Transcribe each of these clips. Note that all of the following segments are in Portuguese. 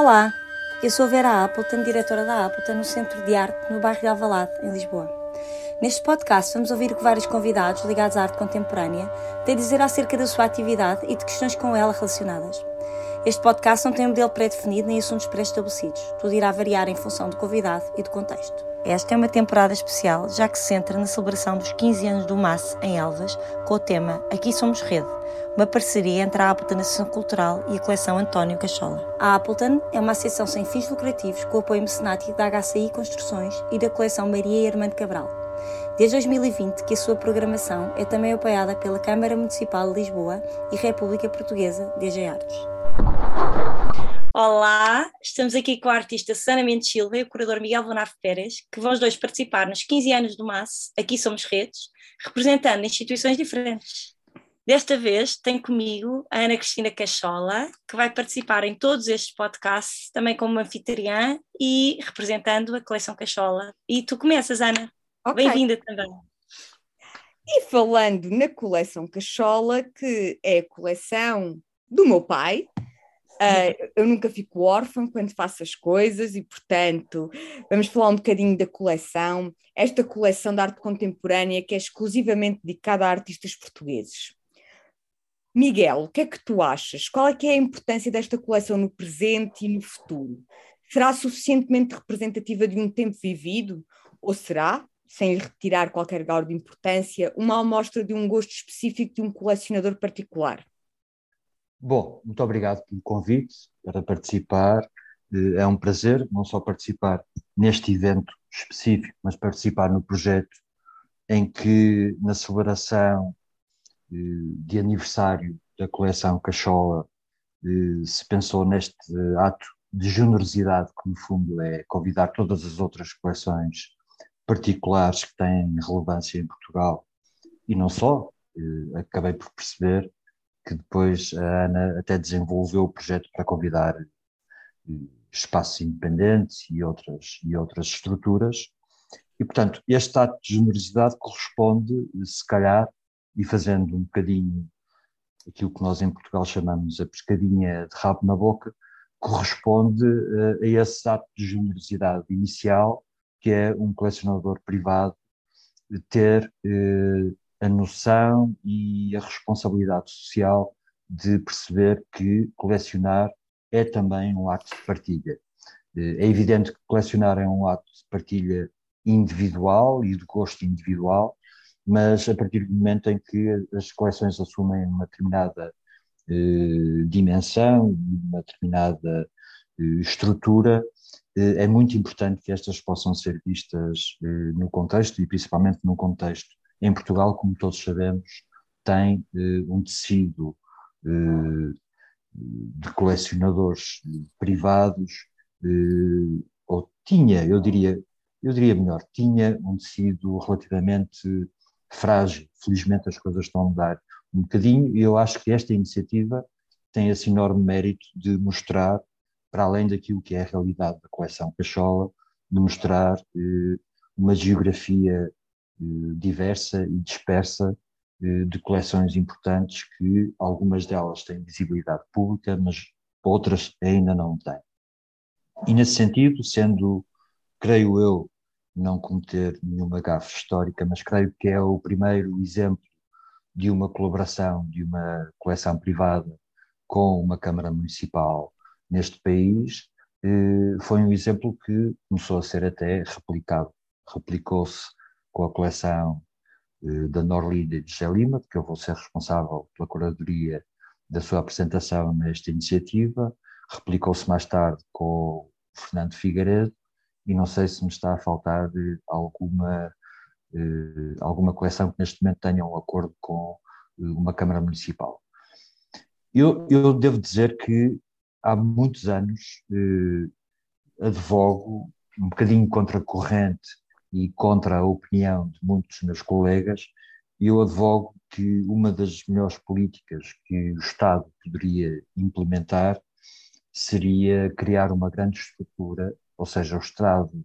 Olá, eu sou Vera Appleton, diretora da Appleton no Centro de Arte no bairro de Alvalade, em Lisboa. Neste podcast vamos ouvir o que vários convidados ligados à arte contemporânea têm a dizer acerca da sua atividade e de questões com ela relacionadas. Este podcast não tem um modelo pré-definido nem assuntos pré-estabelecidos. Tudo irá variar em função do convidado e do contexto. Esta é uma temporada especial, já que se centra na celebração dos 15 anos do MAS em Elvas, com o tema Aqui Somos Rede, uma parceria entre a Appleton Associação Cultural e a coleção António Cachola. A Appleton é uma associação sem fins lucrativos com apoio mecenático da HCI Construções e da coleção Maria Armando Cabral. Desde 2020 que a sua programação é também apoiada pela Câmara Municipal de Lisboa e República Portuguesa DG Artes. Olá, estamos aqui com a artista Sana Mendes Silva e o curador Miguel Bonar Pérez, que vão os dois participar nos 15 anos do MAS, Aqui Somos Redes, representando instituições diferentes. Desta vez tem comigo a Ana Cristina Cachola, que vai participar em todos estes podcasts, também como anfitriã e representando a coleção Cachola. E tu começas, Ana. Okay. Bem-vinda também. E falando na coleção Cachola, que é a coleção do meu pai, uh, eu nunca fico órfã quando faço as coisas e, portanto, vamos falar um bocadinho da coleção. Esta coleção de arte contemporânea que é exclusivamente dedicada a artistas portugueses. Miguel, o que é que tu achas? Qual é que é a importância desta coleção no presente e no futuro? Será suficientemente representativa de um tempo vivido? Ou será, sem retirar qualquer grau de importância, uma amostra de um gosto específico de um colecionador particular? Bom, muito obrigado pelo convite para participar. Eh, é um prazer não só participar neste evento específico, mas participar no projeto em que, na celebração eh, de aniversário da coleção Cachola, eh, se pensou neste ato de generosidade, que no fundo é convidar todas as outras coleções particulares que têm relevância em Portugal e não só. Acabei por perceber que depois a Ana até desenvolveu o projeto para convidar eh, espaços independentes e outras, e outras estruturas. E, portanto, este ato de generosidade corresponde, se calhar, e fazendo um bocadinho aquilo que nós em Portugal chamamos a pescadinha de rabo na boca, corresponde uh, a esse ato de generosidade inicial que é um colecionador privado ter eh, a noção e a responsabilidade social de perceber que colecionar é também um ato de partilha. Eh, é evidente que colecionar é um ato de partilha individual e de gosto individual, mas a partir do momento em que as coleções assumem uma determinada eh, dimensão, uma determinada eh, estrutura, eh, é muito importante que estas possam ser vistas eh, no contexto e principalmente no contexto em Portugal, como todos sabemos, tem eh, um tecido de colecionadores privados, ou tinha, eu diria, eu diria melhor, tinha um tecido relativamente frágil. Felizmente as coisas estão a mudar um bocadinho e eu acho que esta iniciativa tem esse enorme mérito de mostrar para além daquilo que é a realidade da coleção Cachola, de mostrar eh, uma geografia eh, diversa e dispersa eh, de coleções importantes que algumas delas têm visibilidade pública, mas outras ainda não têm. E nesse sentido, sendo, creio eu, não cometer nenhuma gafe histórica, mas creio que é o primeiro exemplo de uma colaboração de uma coleção privada com uma Câmara Municipal neste país, eh, foi um exemplo que começou a ser até replicado. Replicou-se com a coleção eh, da Norlida de José Lima, que eu vou ser responsável pela curadoria da sua apresentação nesta iniciativa, replicou-se mais tarde com o Fernando Figueiredo, e não sei se me está a faltar eh, alguma, alguma coleção que neste momento tenha um acordo com uma Câmara Municipal. Eu, eu devo dizer que há muitos anos eh, advogo um bocadinho contra a corrente e contra a opinião de muitos dos meus colegas, eu advogo que uma das melhores políticas que o Estado poderia implementar seria criar uma grande estrutura, ou seja, o Estado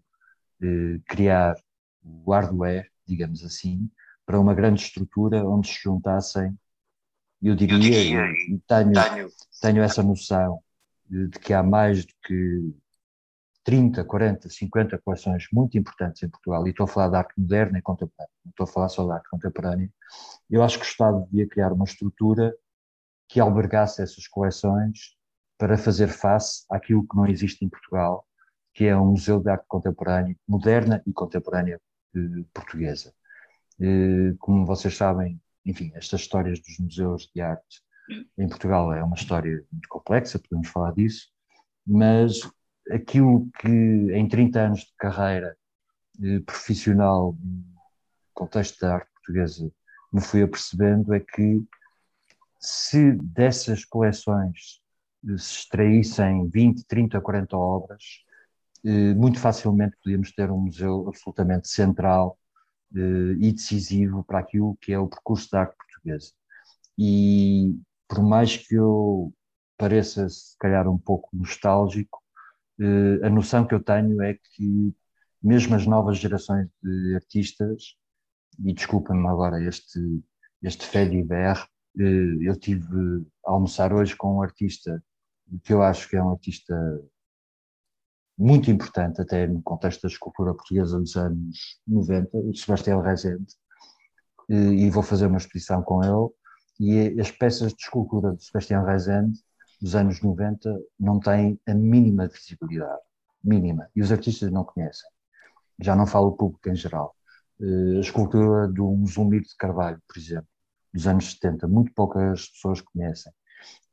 eh, criar o hardware, digamos assim, para uma grande estrutura onde se juntassem, eu diria, eu diria tenho, tenho essa noção, de que há mais do que 30, 40, 50 coleções muito importantes em Portugal, e estou a falar de arte moderna e contemporânea, não estou a falar só de arte contemporânea, eu acho que o Estado devia criar uma estrutura que albergasse essas coleções para fazer face àquilo que não existe em Portugal, que é um museu de arte contemporânea, moderna e contemporânea eh, portuguesa. Eh, como vocês sabem, enfim, estas histórias dos museus de arte em Portugal é uma história muito complexa, podemos falar disso, mas aquilo que em 30 anos de carreira eh, profissional no contexto da arte portuguesa me fui apercebendo é que se dessas coleções eh, se extraíssem 20, 30, 40 obras, eh, muito facilmente podíamos ter um museu absolutamente central e decisivo para aquilo que é o percurso da arte portuguesa. E por mais que eu pareça, se calhar, um pouco nostálgico, eh, a noção que eu tenho é que mesmo as novas gerações de artistas, e desculpem-me agora este, este fé de IBR, eh, eu tive a almoçar hoje com um artista que eu acho que é um artista muito importante até no contexto da escultura portuguesa dos anos 90, o Sebastião Rezende, eh, e vou fazer uma exposição com ele, e as peças de escultura de Sebastião Rezende dos anos 90 não têm a mínima visibilidade, mínima, e os artistas não conhecem. Já não falo o público em geral. Eh, a escultura do Zulmir de Carvalho, por exemplo, dos anos 70, muito poucas pessoas conhecem.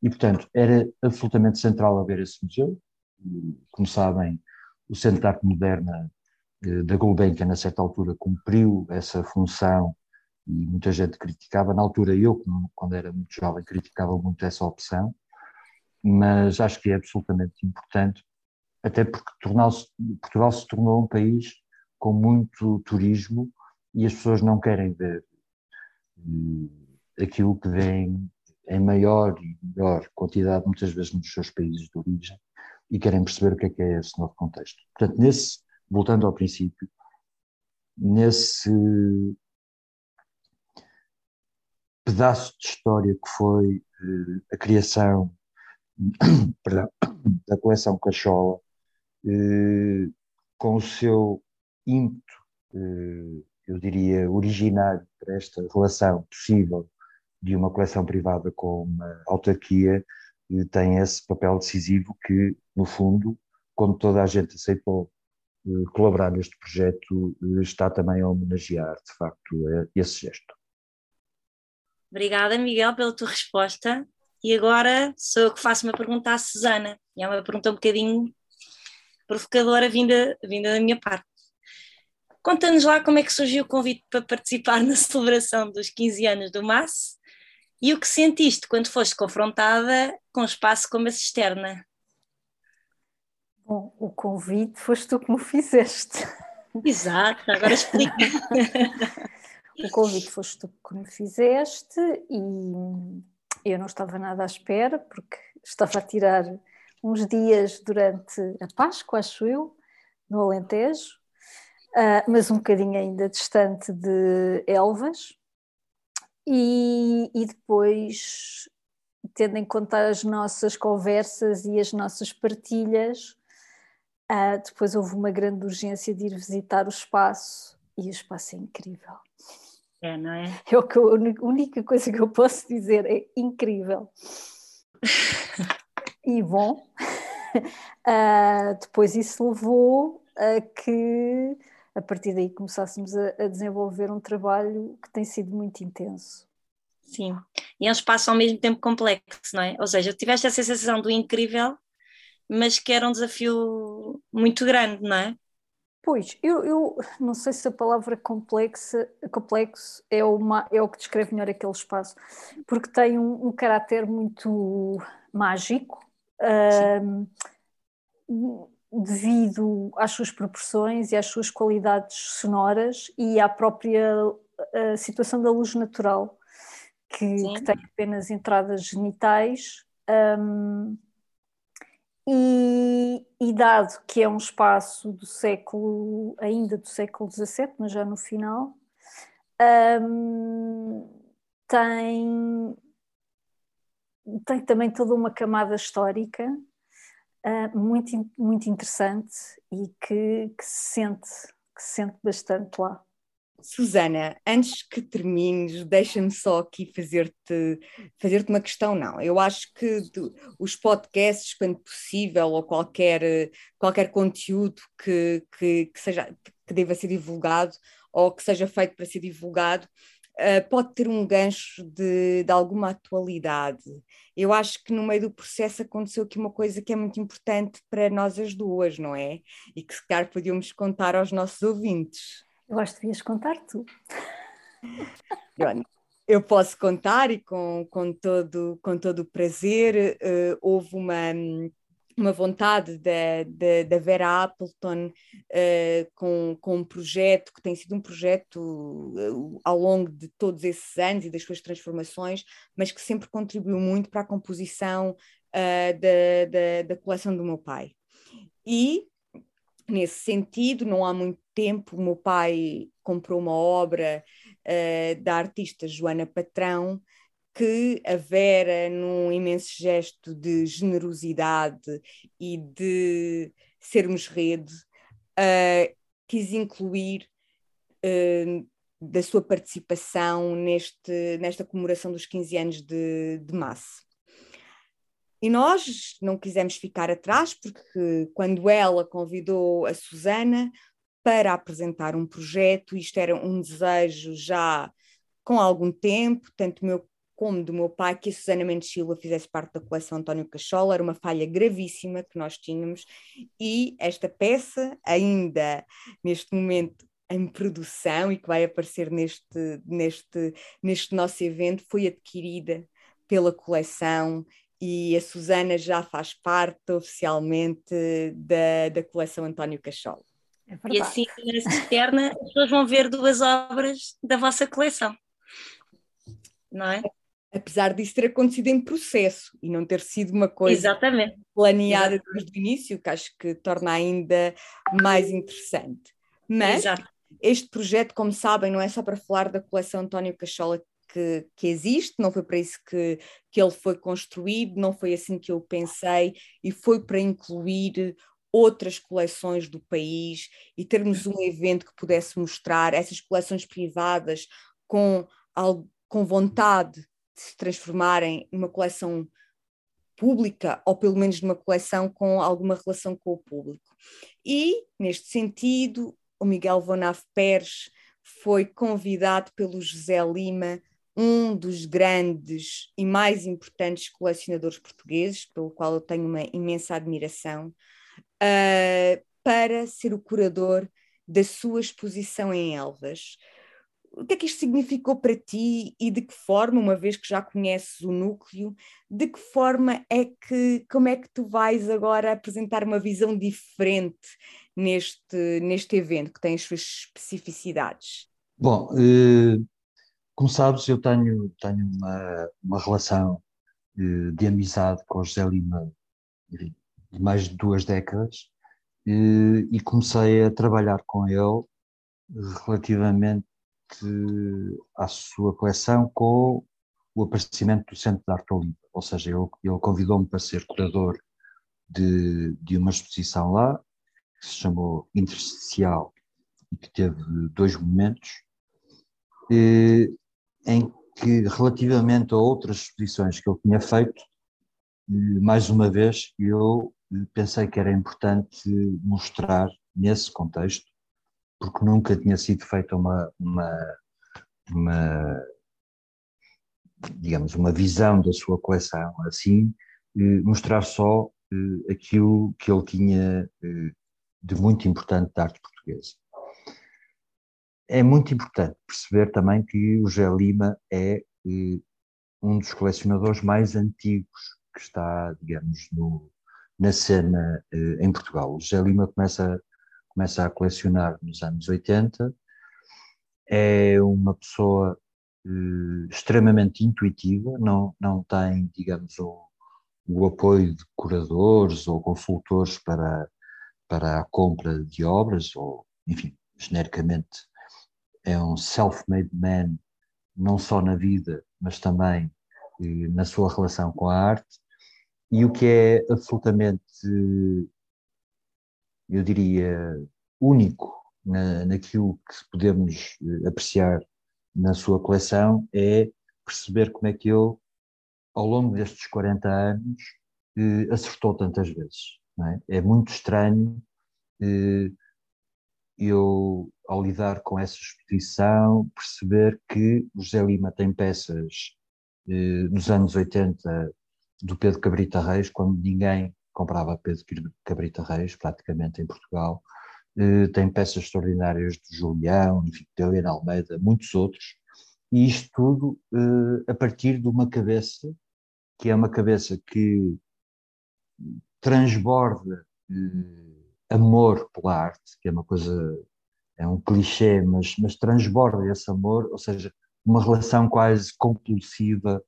E, portanto, era absolutamente central haver esse museu. Como sabem, o Centro de Arte Moderna eh, da Gulbenkian, a certa altura, cumpriu essa função e muita gente criticava. Na altura, eu, quando era muito jovem, criticava muito essa opção, mas acho que é absolutamente importante, até porque Portugal se tornou um país com muito turismo e as pessoas não querem ver eh, aquilo que vem em maior e melhor quantidade, muitas vezes nos seus países de origem, e querem perceber o que é que é esse novo contexto. Portanto, nesse, voltando ao princípio, nesse pedaço de história que foi uh, a criação da coleção Cachola, uh, com o seu ímpeto, uh, eu diria, originário para esta relação possível de uma coleção privada com uma autarquia, tem esse papel decisivo que, no fundo, quando toda a gente aceitou colaborar neste projeto, está também a homenagear, de facto, esse gesto. Obrigada, Miguel, pela tua resposta. E agora sou eu que faço uma pergunta à Susana. E é uma pergunta um bocadinho provocadora vinda, vinda da minha parte. Conta-nos lá como é que surgiu o convite para participar na celebração dos 15 anos do MAS e o que sentiste quando foste confrontada com um espaço como a cisterna. Bom, o convite foste tu que me fizeste. Exato, agora explica. O convite foste tu que me fizeste e eu não estava nada à espera, porque estava a tirar uns dias durante a Páscoa, acho eu, no Alentejo, uh, mas um bocadinho ainda distante de Elvas. E, e depois, tendo em conta as nossas conversas e as nossas partilhas, uh, depois houve uma grande urgência de ir visitar o espaço e o espaço é incrível. É, não é? é o que eu, a única coisa que eu posso dizer é incrível. e bom, uh, depois isso levou a que a partir daí começássemos a, a, desenvolver um trabalho que tem sido muito intenso. Sim, e é um espaço ao mesmo tempo complexo, não é? Ou seja, tiveste essa sensação do incrível, mas que era um desafio muito grande, não é? Pois, eu, eu, não sei se a palavra complexa, complexo é, uma, é o que descreve melhor aquele espaço, porque tem um, um caráter muito mágico, devido às suas proporções e às suas qualidades sonoras e à própria situação da luz natural, que, que tem apenas entradas genitais. Um, e, e, dado que é um espaço do século, ainda do século XVII, mas já no final, um, tem, tem também toda uma camada histórica uh, muito, muito interessante e que, que, se sente, que se sente bastante lá. Susana, antes que termines, deixa-me só aqui fazer-te fazer uma questão. Não, eu acho que os podcasts, quando possível, ou qualquer, qualquer conteúdo que, que, que, seja, que deva ser divulgado ou que seja feito para ser divulgado, uh, pode ter um gancho de, de alguma atualidade. Eu acho que no meio do processo aconteceu aqui uma coisa que é muito importante para nós as duas, não é? E que se calhar podíamos contar aos nossos ouvintes. Eu acho que devias contar tu. Eu posso contar e com, com, todo, com todo o prazer. Uh, houve uma, uma vontade da, Vera Appleton uh, com, com um projeto que tem sido um projeto uh, ao longo de todos esses anos e das suas transformações, mas que sempre contribuiu muito para a composição da, da, da coleção do meu pai. E nesse sentido, não há muito tempo, meu pai comprou uma obra uh, da artista Joana Patrão, que a Vera, num imenso gesto de generosidade e de sermos rede, uh, quis incluir uh, da sua participação neste, nesta comemoração dos 15 anos de, de massa. E nós não quisemos ficar atrás, porque quando ela convidou a Susana para apresentar um projeto, isto era um desejo já com algum tempo, tanto meu como do meu pai, que a Susana Mendes Silva fizesse parte da coleção António Cachola, era uma falha gravíssima que nós tínhamos, e esta peça, ainda neste momento em produção e que vai aparecer neste, neste, neste nosso evento, foi adquirida pela coleção e a Susana já faz parte oficialmente da, da coleção António Cachola. É e assim, na externa, as pessoas vão ver duas obras da vossa coleção, não é? Apesar disso ter acontecido em processo e não ter sido uma coisa Exatamente. planeada Exatamente. desde o início, que acho que torna ainda mais interessante. Mas Exato. este projeto, como sabem, não é só para falar da coleção António Cachola que, que, existe, não foi para isso que, que ele foi construído, não foi assim que eu pensei, e foi para incluir outras coleções do país e termos um evento que pudesse mostrar essas coleções privadas com, com vontade de se transformarem numa coleção pública, ou pelo menos numa coleção com alguma relação com o público. E, neste sentido, o Miguel Vonaf Pérez foi convidado pelo José Lima um dos grandes e mais importantes colecionadores portugueses, pelo qual eu tenho uma imensa admiração, uh, para ser o curador da sua exposição em Elvas. O que é que isto significou para ti e de que forma, uma vez que já conheces o núcleo, de que forma é que, como é que tu vais agora apresentar uma visão diferente neste, neste evento, que tem as suas especificidades? Bom, eh, como sabes, eu tenho, tenho uma, uma relação de, eh, de amizade com o José Lima de mais de duas décadas e, e comecei a trabalhar com ele relativamente à sua coleção com o aparecimento do Centro de Arte Olimpa, ou seja, ele, ele convidou-me para ser curador de, de uma exposição lá, que se chamou Intersticial, e que teve dois momentos, e, em que, relativamente a outras exposições que ele tinha feito, mais uma vez eu pensei que era importante mostrar nesse contexto, porque nunca tinha sido feita uma, uma, uma digamos, uma visão da sua coleção assim, mostrar só aquilo que ele tinha de muito importante da arte portuguesa é muito importante perceber também que o Gé Lima é eh, um dos colecionadores mais antigos que está, digamos, no, na cena eh, em Portugal. O Gé Lima começa, começa a colecionar nos anos 80, é uma pessoa eh, extremamente intuitiva, não, não tem, digamos, o, o apoio de curadores ou consultores para, para a compra de obras, ou, enfim, genericamente é um self-made man, não só na vida, mas também eh, na sua relação com a arte. e o que é absolutamente, eu diria, único na, naquilo que podemos eh, apreciar na sua coleção é perceber como é que ele, ao longo destes 40 anos, eh, acertou tantas vezes. É? é? muito estranho eu, ao lidar com essa exposição, perceber que José Lima tem peças eh, dos anos 80 do Pedro Cabrita Reis, quando ninguém comprava Pedro Cabrita Reis, praticamente em Portugal. Eh, tem peças extraordinárias de Julião, enfim, de Helena Almeida, muitos outros. E isto tudo eh, a partir de uma cabeça, que é uma cabeça que transborda amor pela arte, que é uma coisa, é um clichê, mas, mas transborda esse amor, ou seja, uma relação quase compulsiva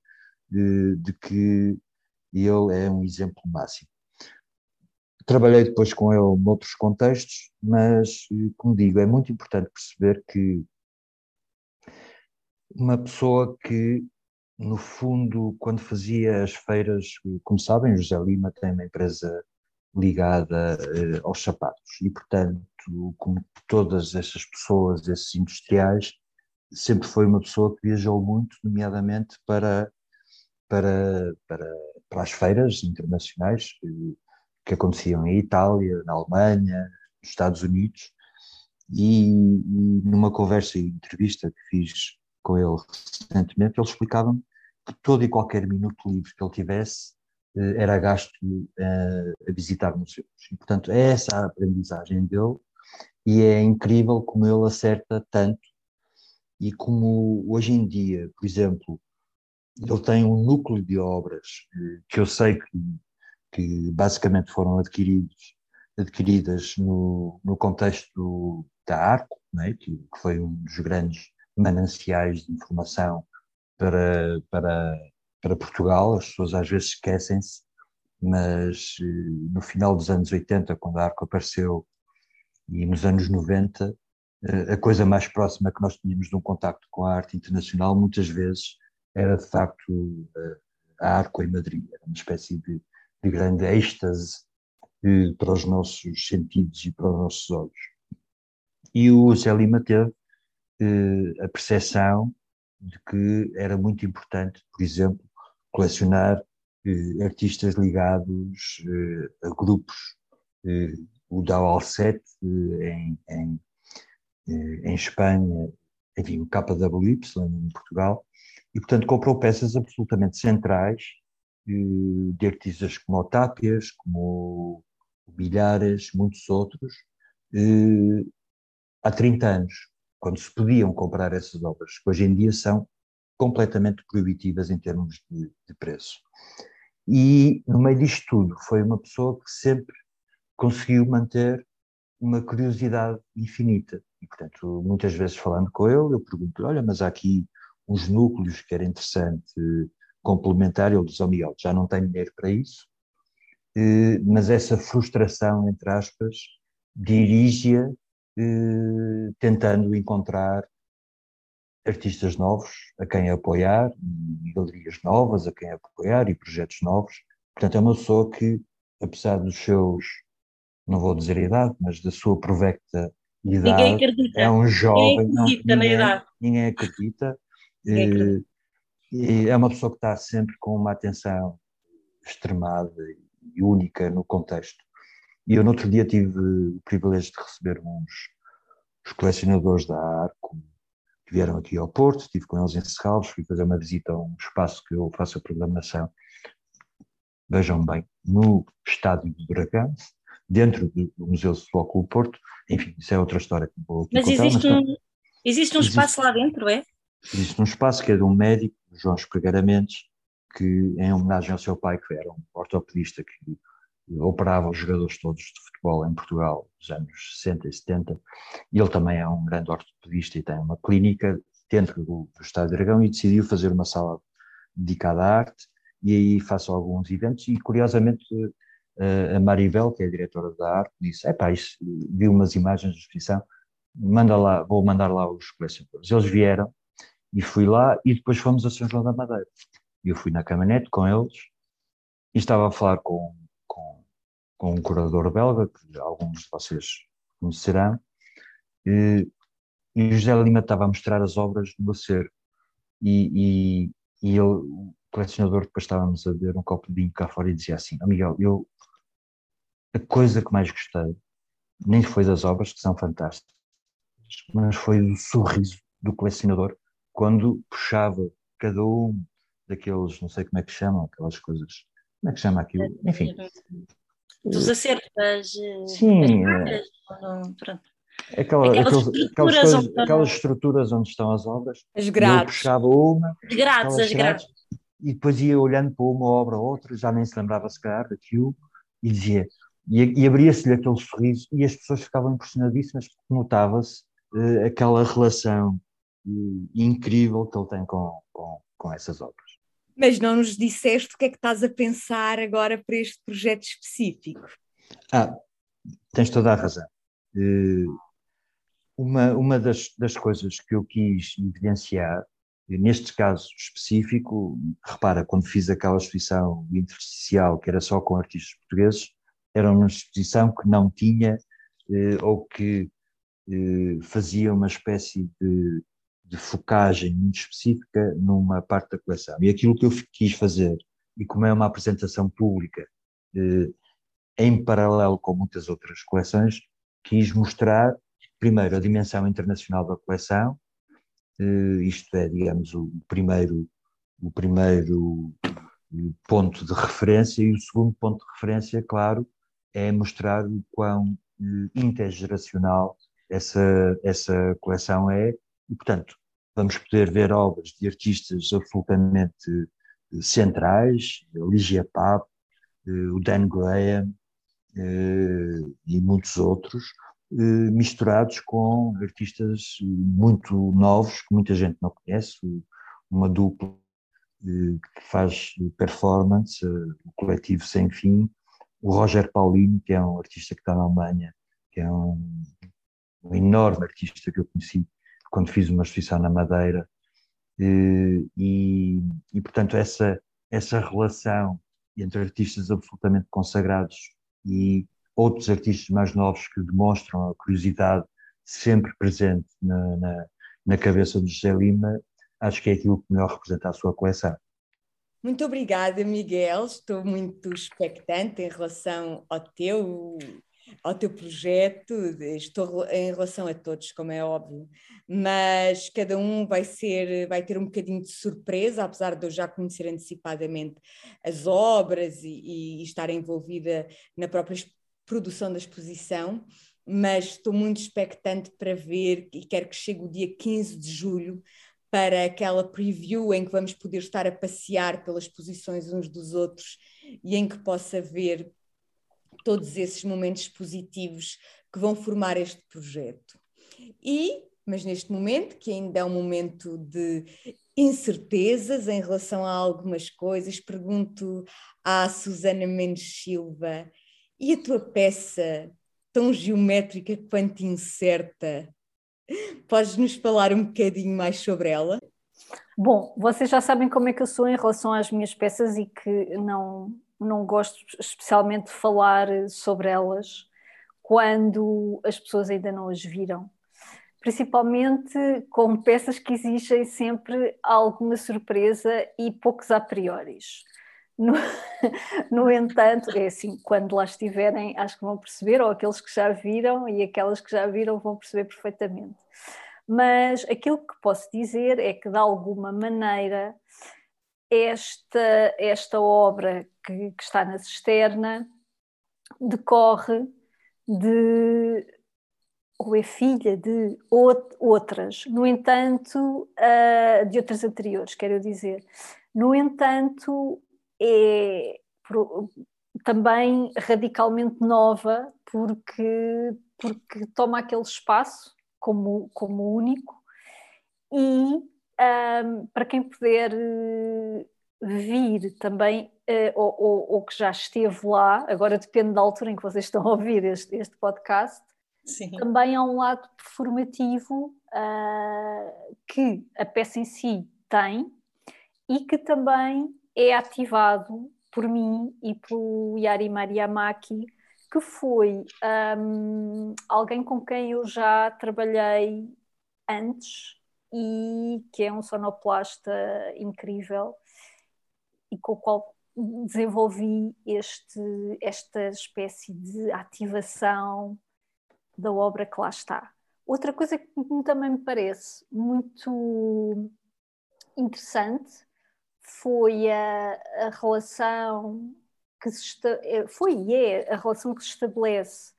de, de que ele é um exemplo máximo. Trabalhei depois com ele noutros contextos, mas, como digo, é muito importante perceber que uma pessoa que, no fundo, quando fazia as feiras, como sabem, José Lima tem uma empresa ligada uh, aos sapatos. E, portanto, como todas essas pessoas, esses industriais, sempre foi uma pessoa que viajou muito, nomeadamente para, para, para, para as feiras internacionais que, que aconteciam em Itália, na Alemanha, nos Estados Unidos. E, e numa conversa e entrevista que fiz com ele recentemente, ele explicava-me que todo e qualquer minuto livre que ele tivesse eh, era gasto eh, a visitar museus. E, portanto, é essa a aprendizagem dele e é incrível como ele acerta tanto e como hoje em dia, por exemplo, ele tem um núcleo de obras eh, que eu sei que, que basicamente foram adquiridos, adquiridas no, no contexto da ARCO, é? que, que foi um dos grandes mananciais de informação para, para para Portugal, as pessoas às vezes esquecem-se, mas eh, no final dos anos 80, quando a Arco apareceu, e nos anos 90, eh, a coisa mais próxima que nós tínhamos de um contacto com a arte internacional, muitas vezes, era de facto eh, a Arco em Madrid, era uma espécie de, de grande êxtase para os nossos sentidos e para os nossos olhos. E o Zé Lima teve a percepção de que era muito importante, por exemplo, colecionar eh, artistas ligados eh, a grupos. Eh, o Dao Alcet em, em, em Espanha, enfim, o KWY em Portugal, e portanto comprou peças absolutamente centrais de artistas como o Tápias, como o Milhares, muitos outros, há 30 anos, quando se podiam comprar essas obras, que hoje em dia são completamente proibitivas em termos de, de preço. E no meio disto tudo, foi uma pessoa que sempre conseguiu manter uma curiosidade infinita. E, portanto, muitas vezes falando com ele, eu pergunto: olha, mas há aqui uns núcleos que era interessante complementar. Ele diz: oh, Miguel, já não tenho dinheiro para isso, eh, mas essa frustração, entre aspas, dirige-a eh, tentando encontrar artistas novos a quem apoiar, e galerias novas a quem apoiar, e projetos novos. Portanto, é uma pessoa que, apesar dos seus, não vou dizer idade, mas da sua provecta idade, é um jovem. Ninguém acredita não, ninguém, na idade. Ninguém acredita. Ninguém E é uma pessoa que está sempre com uma atenção extremada e única no contexto. E eu, no outro dia, tive o privilégio de receber uns os colecionadores da Arco, que vieram aqui ao Porto, estive com eles em Serralves, fui fazer uma visita a um espaço que eu faço a programação, vejam bem, no estádio do Dragão, dentro do Museu de Futebol Clube Porto, enfim, isso é outra história que vou mas contar. Existe mas, um, existe um existe, espaço lá dentro, é? Existe um espaço que é de um médico, João Espregueira Mendes, que em homenagem ao seu pai, que era um ortopedista que operava os jogadores todos de futebol em Portugal nos anos 60 e 70, e ele também é um grande ortopedista e tem uma clínica dentro do, do Estádio Dragão e decidiu fazer uma sala dedicada à arte e aí faço alguns eventos e curiosamente a Maribel, que é a diretora da arte, disse, epá, isso, viu umas imagens de exposição, manda lá, vou mandar lá os colecionadores. Eles vieram e fui lá e depois fomos a São João da Madeira. Eu fui na caminhonete com eles e estava a falar com, com um curador belga, que alguns de vocês conhecerão, e, e o José Lima estava a mostrar as obras do acervo. E, e, e ele, o colecionador, depois estávamos a ver um copo de vinho cá fora e dizia assim: oh, Miguel, eu, a coisa que mais gostei nem foi das obras, que são fantásticas, mas foi do sorriso do colecionador quando puxava cada um daqueles, não sei como é que chamam, aquelas coisas, como é que chama aquilo? Enfim. Dos acertos das. Sim. Das pronto. Aquela, aquelas, aquelas, estruturas coisas, onde... aquelas estruturas onde estão as obras. As grades. puxava uma. As grades, as grades. E depois ia olhando para uma obra ou outra, já nem se lembrava se calhar daquilo, e dizia. E, e abria-se-lhe aquele sorriso, e as pessoas ficavam impressionadíssimas porque notava-se uh, aquela relação uh, incrível que ele tem com, com, com essas obras. Mas não nos disseste o que é que estás a pensar agora para este projeto específico. Ah, tens toda a razão. Uh, uma, uma das, das coisas que eu quis evidenciar, neste caso específico, repara, quando fiz aquela exposição intersticial, que era só com artistas portugueses, era uma exposição que não tinha, eh, ou que eh, fazia uma espécie de, de focagem muito específica numa parte da coleção. E aquilo que eu quis fazer, e como é uma apresentação pública, eh, em paralelo com muitas outras coleções, quis mostrar primeiro, a dimensão internacional da coleção, eh, isto é, digamos, o primeiro, o primeiro ponto de referência, e o segundo ponto de referência, claro, é mostrar o quão eh, intergeracional essa, essa coleção é, e, portanto, vamos poder ver obras de artistas absolutamente eh, centrais, Ligia Papp, o Dan Graham e muitos outros, eh, misturados com artistas muito novos, que muita gente não conhece, uma dupla eh, que faz performance, eh, o coletivo Sem Fim, o Roger Paulino, que é um artista que está na Alemanha, que é um, um enorme artista que eu conheci quando fiz uma exposição na Madeira, e, e portanto essa, essa relação entre artistas absolutamente consagrados e outros artistas mais novos que demonstram a curiosidade sempre presente na, na, na cabeça do José Lima, acho que é aquilo que melhor representa a sua coleção. Muito obrigada, Miguel. Estou muito expectante em relação ao teu, ao teu projeto. Estou em relação a todos, como é óbvio, mas cada um vai ser, vai ter um bocadinho de surpresa, apesar de eu já conhecer antecipadamente as obras e, e estar envolvida na própria produção da exposição, mas estou muito expectante para ver e quero que chegue o dia 15 de julho para aquela preview em que vamos poder estar a passear pelas exposições uns dos outros e em que possa ver todos esses momentos positivos que vão formar este projeto. E, mas neste momento, que ainda é um momento de incertezas em relação a algumas coisas, pergunto à Susana Mendes Silva e a tua peça, tão geométrica quanto incerta, podes nos falar um bocadinho mais sobre ela? Bom, vocês já sabem como é que eu sou em relação às minhas peças e que não, não gosto especialmente de falar sobre elas quando as pessoas ainda não as viram. Principalmente com peças que exigem sempre alguma surpresa e poucos a priori. No, no, entanto, é assim, quando lá estiverem, acho que vão perceber, ou aqueles que já viram e aquelas que já viram vão perceber perfeitamente. Mas aquilo que posso dizer é que, de alguma maneira, esta, esta obra que, que está na cisterna decorre de ou é filha de outras, no entanto, uh, de outras anteriores, quero dizer. No entanto, é também radicalmente nova porque, porque toma aquele espaço como, como único e um, para quem puder eh, vir também uh, ou, ou, ou, que já esteve lá, agora depende da altura em que vocês estão a ouvir este, este podcast, Sim. também há um lado performativo uh, que a peça em si tem e que também é ativado por mim e pelo Yari Mariamaki, que foi um, alguém com quem eu já trabalhei antes e que é um sonoplasta incrível e com o qual desenvolvi este, esta espécie de ativação da obra que lá está. Outra coisa que também me parece muito interessante foi a, a relação que se eh, foi e é a relação que se estabelece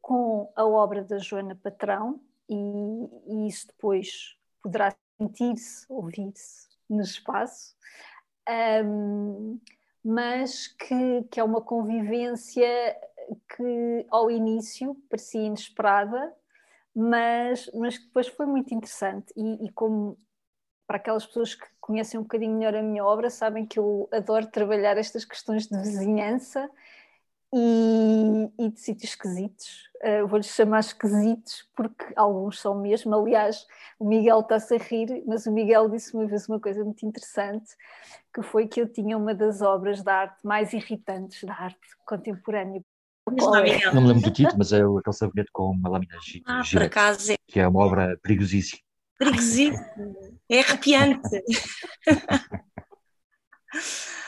com a obra da Joana Patrão e, e isso depois poderá sentir-se, ouvir-se no espaço, um, mas que, que é uma convivência que ao início parecia inesperada, mas, mas que depois foi muito interessante. E, e como para aquelas pessoas que conhecem um bocadinho melhor a minha obra, sabem que eu adoro trabalhar estas questões de vizinhança e, e de sítios esquisitos. Uh, Vou-lhes chamar esquisitos porque alguns são mesmo. Aliás, o Miguel está-se a rir, mas o Miguel disse uma vez uma coisa muito interessante, que foi que eu tinha uma das obras de arte mais irritantes da arte contemporânea. Não me lembro do título, mas é aquele sabonete com uma lâmina ah, por acaso é. que é uma obra perigosíssima. Perigosíssima, é arrepiante.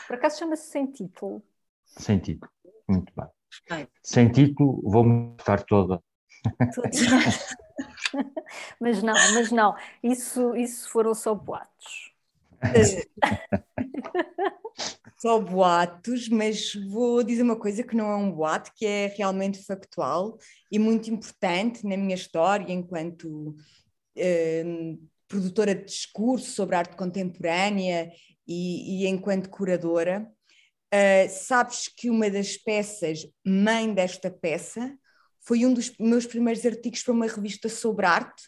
por acaso chama-se Sem Título. Sem título. Muito bem. Sem título, vou-me estar toda. mas não, mas não. Isso, isso foram só boatos. só boatos, mas vou dizer uma coisa que não é um boato, que é realmente factual e muito importante na minha história enquanto eh, produtora de discurso sobre arte contemporânea e, e enquanto curadora. Uh, sabes que uma das peças, mãe desta peça, foi um dos meus primeiros artigos para uma revista sobre arte.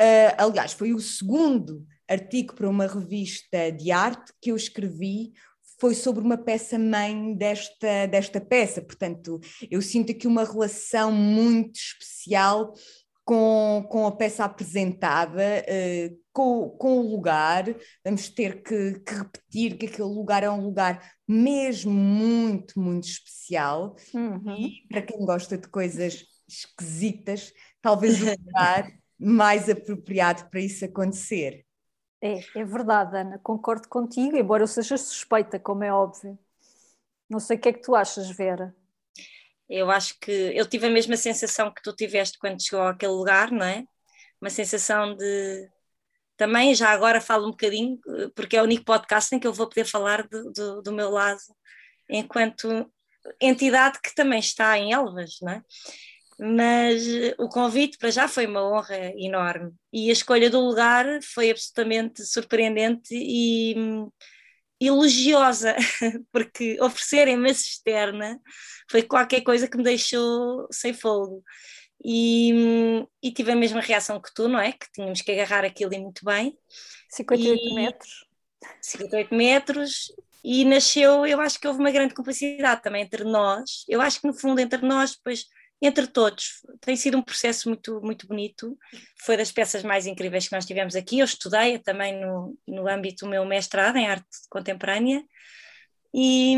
Uh, aliás, foi o segundo artigo para uma revista de arte que eu escrevi, foi sobre uma peça mãe desta, desta peça. Portanto, eu sinto aqui uma relação muito especial com, com a peça apresentada, uh, com, com o lugar, vamos ter que, que, repetir que aquele lugar é um lugar mesmo muito, muito especial. Uhum. E para quem gosta de coisas esquisitas, talvez o lugar mais apropriado para isso acontecer. É, é verdade, Ana, concordo contigo, embora eu seja suspeita, como é óbvio. Não sei o que é que tu achas, Vera. Eu acho que eu tive a mesma sensação que tu tiveste quando chegou àquele lugar, não é? Uma sensação de. Também, já agora falo um bocadinho, porque é o único podcast em que eu vou poder falar do, do, do meu lado, enquanto entidade que também está em Elvas, não é? Mas o convite para já foi uma honra enorme e a escolha do lugar foi absolutamente surpreendente e elogiosa, porque oferecerem-me a cisterna foi qualquer coisa que me deixou sem fogo. E, e, tive a mesma reação que tu, não é? Que tínhamos que agarrar aquilo e muito bem. 58 e, metros. 58 metros. E nasceu, eu acho que houve uma grande complicidade também entre nós. Eu acho que no fundo entre nós, depois entre todos. Tem sido um processo muito, muito bonito. Foi das peças mais incríveis que nós tivemos aqui. Eu estudei também no, no âmbito do meu mestrado em arte contemporânea. E,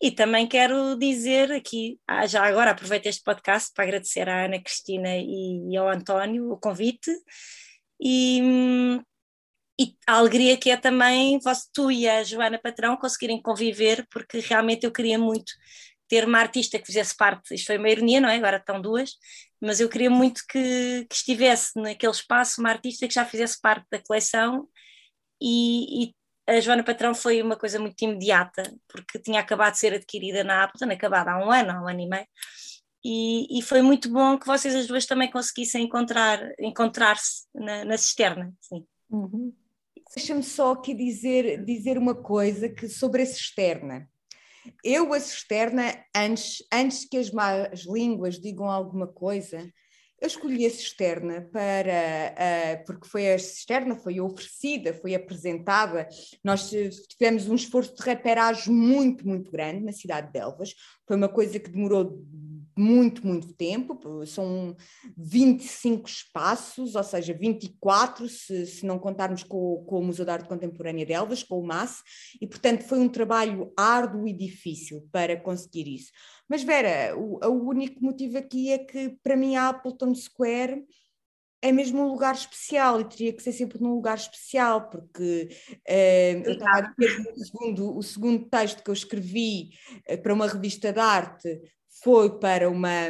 e também quero dizer aqui, ah, já agora aproveito este podcast para agradecer à Ana Cristina e, ao António o convite. E, e a alegria que é também tu e a Joana Patrão conseguirem conviver, porque realmente eu queria muito ter uma artista que fizesse parte, isto foi uma ironia, não é? Agora estão duas, mas eu queria muito que, que estivesse naquele espaço uma artista que já fizesse parte da coleção e, e, a Joana Patrão foi uma coisa muito imediata, porque tinha acabado de ser adquirida na Appleton, acabada há um ano, há um ano e meio, e, e foi muito bom que vocês as duas também conseguissem encontrar, encontrar-se na, na cisterna, sim. Uhum. Deixa-me só aqui dizer, dizer uma coisa que sobre a cisterna. Eu, a cisterna, antes, antes que as más línguas digam alguma coisa, eu escolhi a cisterna para, uh, porque foi a cisterna, foi oferecida, foi apresentada. Nós tivemos um esforço de reperagem muito, muito grande na cidade de Elvas. Foi uma coisa que demorou muito, muito tempo, são 25 espaços, ou seja, 24 se, se não contarmos com, com, o Museu de Arte Contemporânea de Elvas, com o MAS, e portanto foi um trabalho árduo e difícil para conseguir isso. Mas Vera, o, o único motivo aqui é que para mim a Appleton Square é mesmo um lugar especial e teria que ser sempre num lugar especial, porque uh, eu estava a dizer o segundo, o segundo texto que eu escrevi uh, para uma revista de arte foi para uma,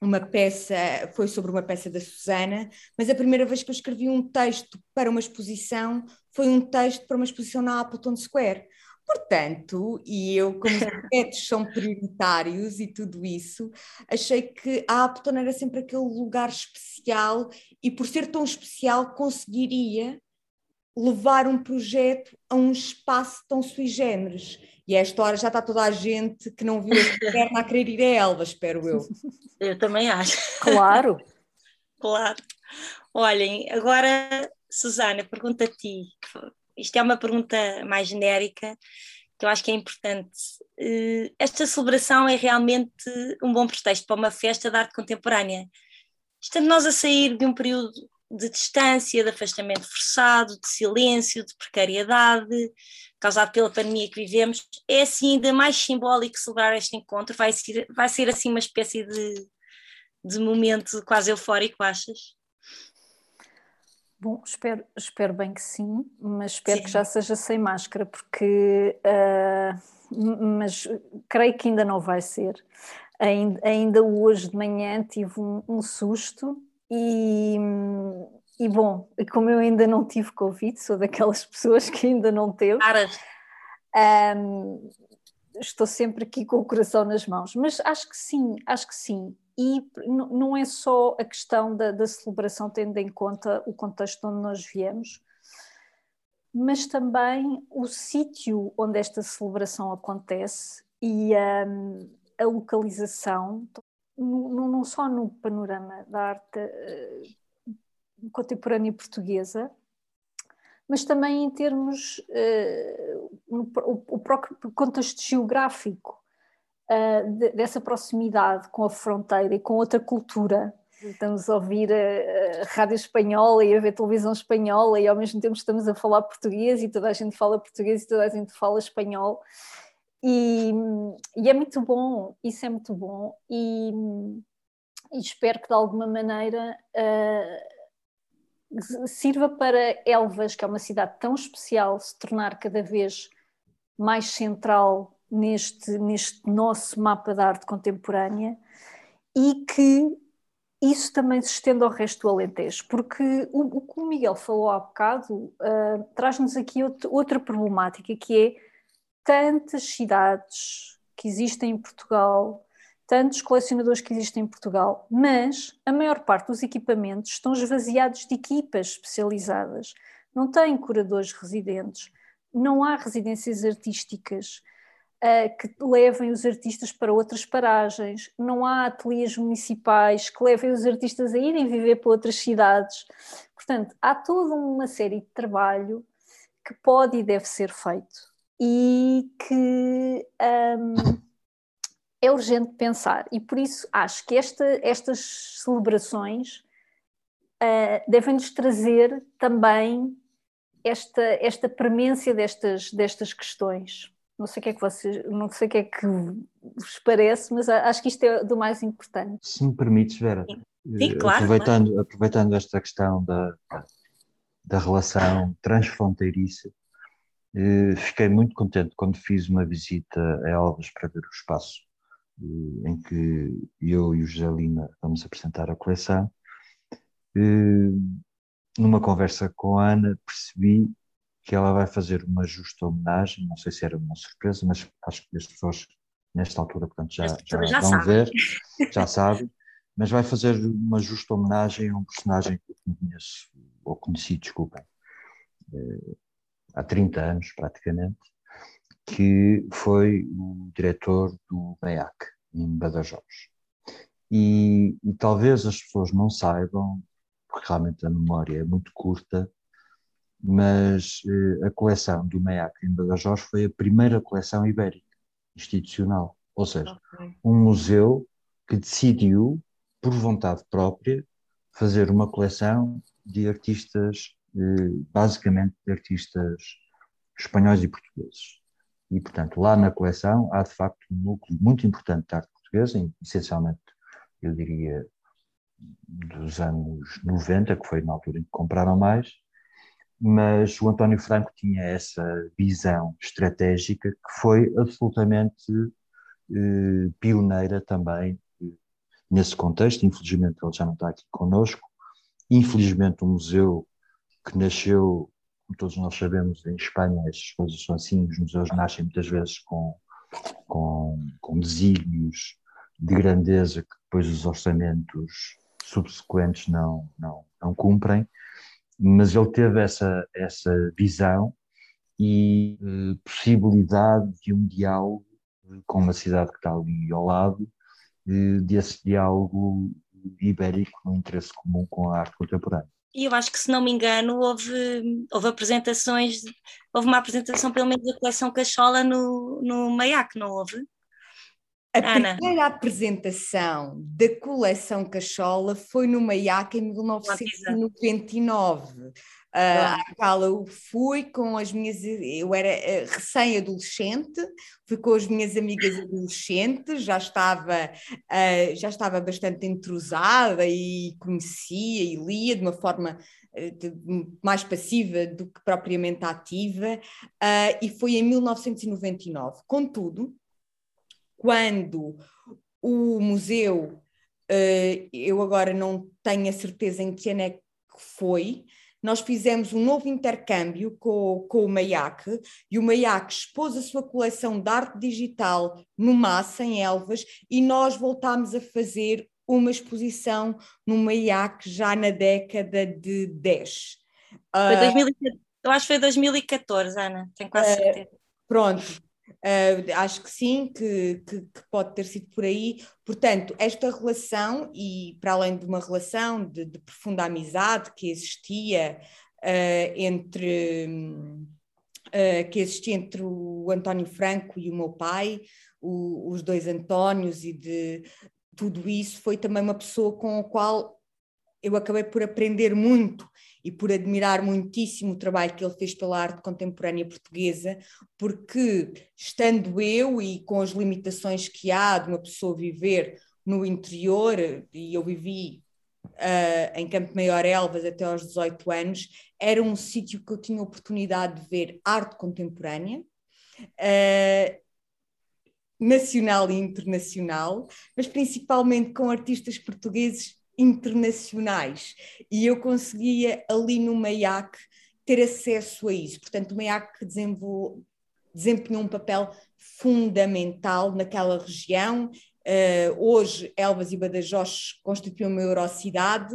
uma peça, foi sobre uma peça da Susana, mas a primeira vez que eu escrevi um texto para uma exposição foi um texto para uma exposição na Appleton Square. Portanto, e eu, como os projetos são prioritários e tudo isso, achei que a Appleton era sempre aquele lugar especial e, por ser tão especial, conseguiria levar um projeto a um espaço tão sui generis. E a esta hora já está toda a gente que não viu a perna a querer ir a Elva, espero eu. Eu também acho. Claro. claro. Olhem, agora, Susana, pergunta a ti. Isto é uma pergunta mais genérica, que eu acho que é importante. Eh, esta celebração é realmente um bom pretexto para uma festa de arte contemporânea. Estamos nós a sair de um período de distância, de afastamento forçado, de silêncio, de precariedade, causado pela pandemia que vivemos, é assim ainda mais simbólico celebrar este encontro, vai ser, vai ser assim uma espécie de, de momento quase eufórico, achas? Bom, espero, espero bem que sim, mas espero sim. que já seja sem máscara, porque uh, mas creio que ainda não vai ser. Ainda, ainda hoje de manhã tive um, um susto e, e bom, como eu ainda não tive Covid, sou daquelas pessoas que ainda não teve. Um, estou sempre aqui com o coração nas mãos, mas acho que sim, acho que sim. E não é só a questão da, da celebração, tendo em conta o contexto onde nós viemos, mas também o sítio onde esta celebração acontece e um, a localização não só no panorama da arte uh, contemporânea portuguesa, mas também em termos uh, no, o, o, próprio contexto geográfico uh, de, dessa proximidade com a fronteira e com outra cultura. Estamos a ouvir a, a, rádio espanhola e a ver televisão espanhola e ao mesmo tempo estamos a falar português e toda a gente fala português e toda a gente fala espanhol e, e, é muito bom, isso é muito bom, e, e espero que de alguma maneira uh, sirva para Elvas, que é uma cidade tão especial, se tornar cada vez mais central neste, neste nosso mapa da arte contemporânea e que isso também se estende ao resto do Alentejo, porque o, o que o Miguel falou há bocado uh, traz-nos aqui outro, outra problemática que é tantas cidades que existem em Portugal, tantos colecionadores que existem em Portugal, mas a maior parte dos equipamentos estão esvaziados de equipas especializadas. Não têm curadores residentes, não há residências artísticas uh, que levem os artistas para outras paragens, não há ateliês municipais que levem os artistas a irem viver para outras cidades. Portanto, há toda uma série de trabalho que pode e deve ser feito e que um, é urgente pensar. E por isso acho que esta, estas celebrações uh, devem-nos trazer também esta, esta premência destas, destas questões. Não sei o que é que vocês, não sei o que é que vos parece, mas acho que isto é do mais importante. Se me permites, Vera, Sim, eh, claro, aproveitando, claro. aproveitando esta questão da, da relação transfronteiriça, eh, fiquei muito contente quando fiz uma visita a Elvas para ver o espaço eh, em que eu e o José Lima vamos apresentar a coleção. Eh, numa conversa com a Ana, percebi que ela vai fazer uma justa homenagem, não sei se era uma surpresa, mas acho que as pessoas nesta altura, portanto, já, já, já vão ver, já sabem, mas vai fazer uma justa homenagem a um personagem que eu conheço, ou conheci, desculpem, há 30 anos praticamente, que foi o diretor do MEAC, em Badajoz. E, e, talvez as pessoas não saibam, porque realmente a memória é muito curta, mas eh, a coleção do MEAC em Badajoz foi a primeira coleção ibérica institucional, ou seja, okay. um museu que decidiu, por vontade própria, fazer uma coleção de artistas, eh, basicamente de artistas espanhóis e portugueses. E, portanto, lá na coleção há de facto um núcleo muito importante de arte portuguesa, essencialmente, eu diria, dos anos 90, que foi na altura em que compraram mais, mas o António Franco tinha essa visão estratégica que foi absolutamente eh, pioneira também eh, nesse contexto. Infelizmente ele já não está aqui conosco. Infelizmente o museu que nasceu, como todos nós sabemos, em Espanha, estas coisas são assim, os museus nascem muitas vezes com, com, com desígnios de grandeza que depois os orçamentos subsequentes não, não, não cumprem mas ele teve essa, essa visão e eh, possibilidade de um diálogo com uma cidade que está ali ao lado, eh, desse diálogo ibérico no interesse comum com a arte contemporânea. E eu acho que, se não me engano, houve, houve apresentações, houve uma apresentação, pelo menos, da coleção Cachola no, no Maiac, não houve? A Ana. primeira apresentação da coleção Cachola foi no Maiac em 1999. Uh, à qual eu fui com as minhas. Eu era uh, recém-adolescente, fui com as minhas amigas adolescentes, já estava, uh, já estava bastante entrosada e conhecia e lia de uma forma de, mais passiva do que propriamente ativa, e foi em 1999. Contudo, quando o museu, eu agora não tenho a certeza em que ano é que foi, nós fizemos um novo intercâmbio com, com o MAIAC e o MAIAC expôs a sua coleção de arte digital no Massa, em Elvas, e nós voltámos a fazer uma exposição no MAIAC já na década de 10. Foi 2000, eu acho que foi 2014, Ana, tenho quase eh, certeza. Uh, pronto, Uh, acho que sim, que, que, que, pode ter sido por aí. Portanto, esta relação, e para além de uma relação de, de profunda amizade que existia uh, entre. Uh, que existia entre o António Franco e o meu pai, o, os dois Antónios, e de tudo isso, foi também uma pessoa com a qual eu acabei por aprender muito e por admirar muitíssimo o trabalho que ele fez pela arte contemporânea portuguesa, porque estando eu e com as limitações que há de uma pessoa viver no interior, e eu vivi uh, em Campo Maior Elvas até aos 18 anos, era um sítio que eu tinha oportunidade de ver arte contemporânea. Uh, nacional e internacional, mas principalmente com artistas portugueses internacionais e eu conseguia ali no MAIAC ter acesso a isso. Portanto, o MAIAC desempenhou um papel fundamental naquela região. Uh, hoje, Elvas e Badajoz constituem uma eurocidade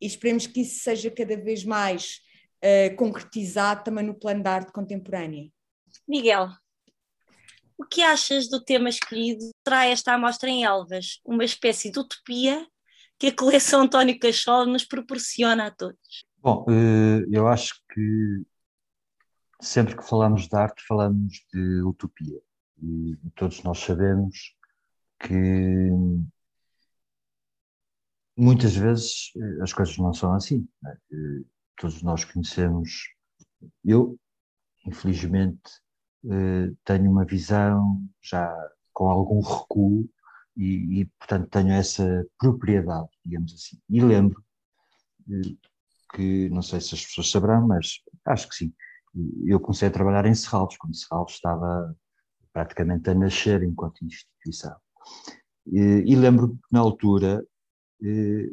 e esperemos que isso seja cada vez mais uh, concretizado também no plano da arte contemporânea. Miguel, o que achas do tema escolhido? Será esta amostra em Elvas uma espécie de utopia que a coleção António Cachola nos proporciona a todos? Bom, eh, eu acho que sempre que falamos de arte, falamos de utopia. E todos nós sabemos que muitas vezes eh, as coisas não são assim. Né? Todos nós conhecemos. Eu, infelizmente, tenho uma visão já com algum recuo e, e, portanto tenho essa propriedade, digamos assim. E lembro eh, que, não sei se as pessoas saberão, mas acho que sim, eu comecei a trabalhar em Serralves, quando Serralves estava praticamente a nascer enquanto instituição. E, e lembro que na altura, eh,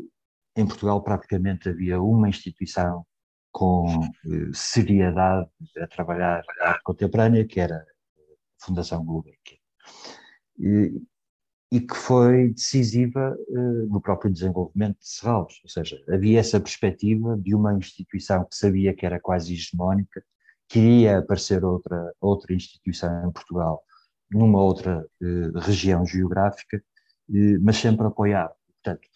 em Portugal praticamente havia uma instituição com eh, seriedade a trabalhar a arte contemporânea, que era a Fundação Gulbenkian e que foi decisiva uh, no próprio desenvolvimento de Serralves, ou seja, havia essa perspectiva de uma instituição que sabia que era quase hegemónica, queria aparecer outra, outra instituição em Portugal, numa outra uh, região geográfica, uh, mas sempre apoiada. Portanto,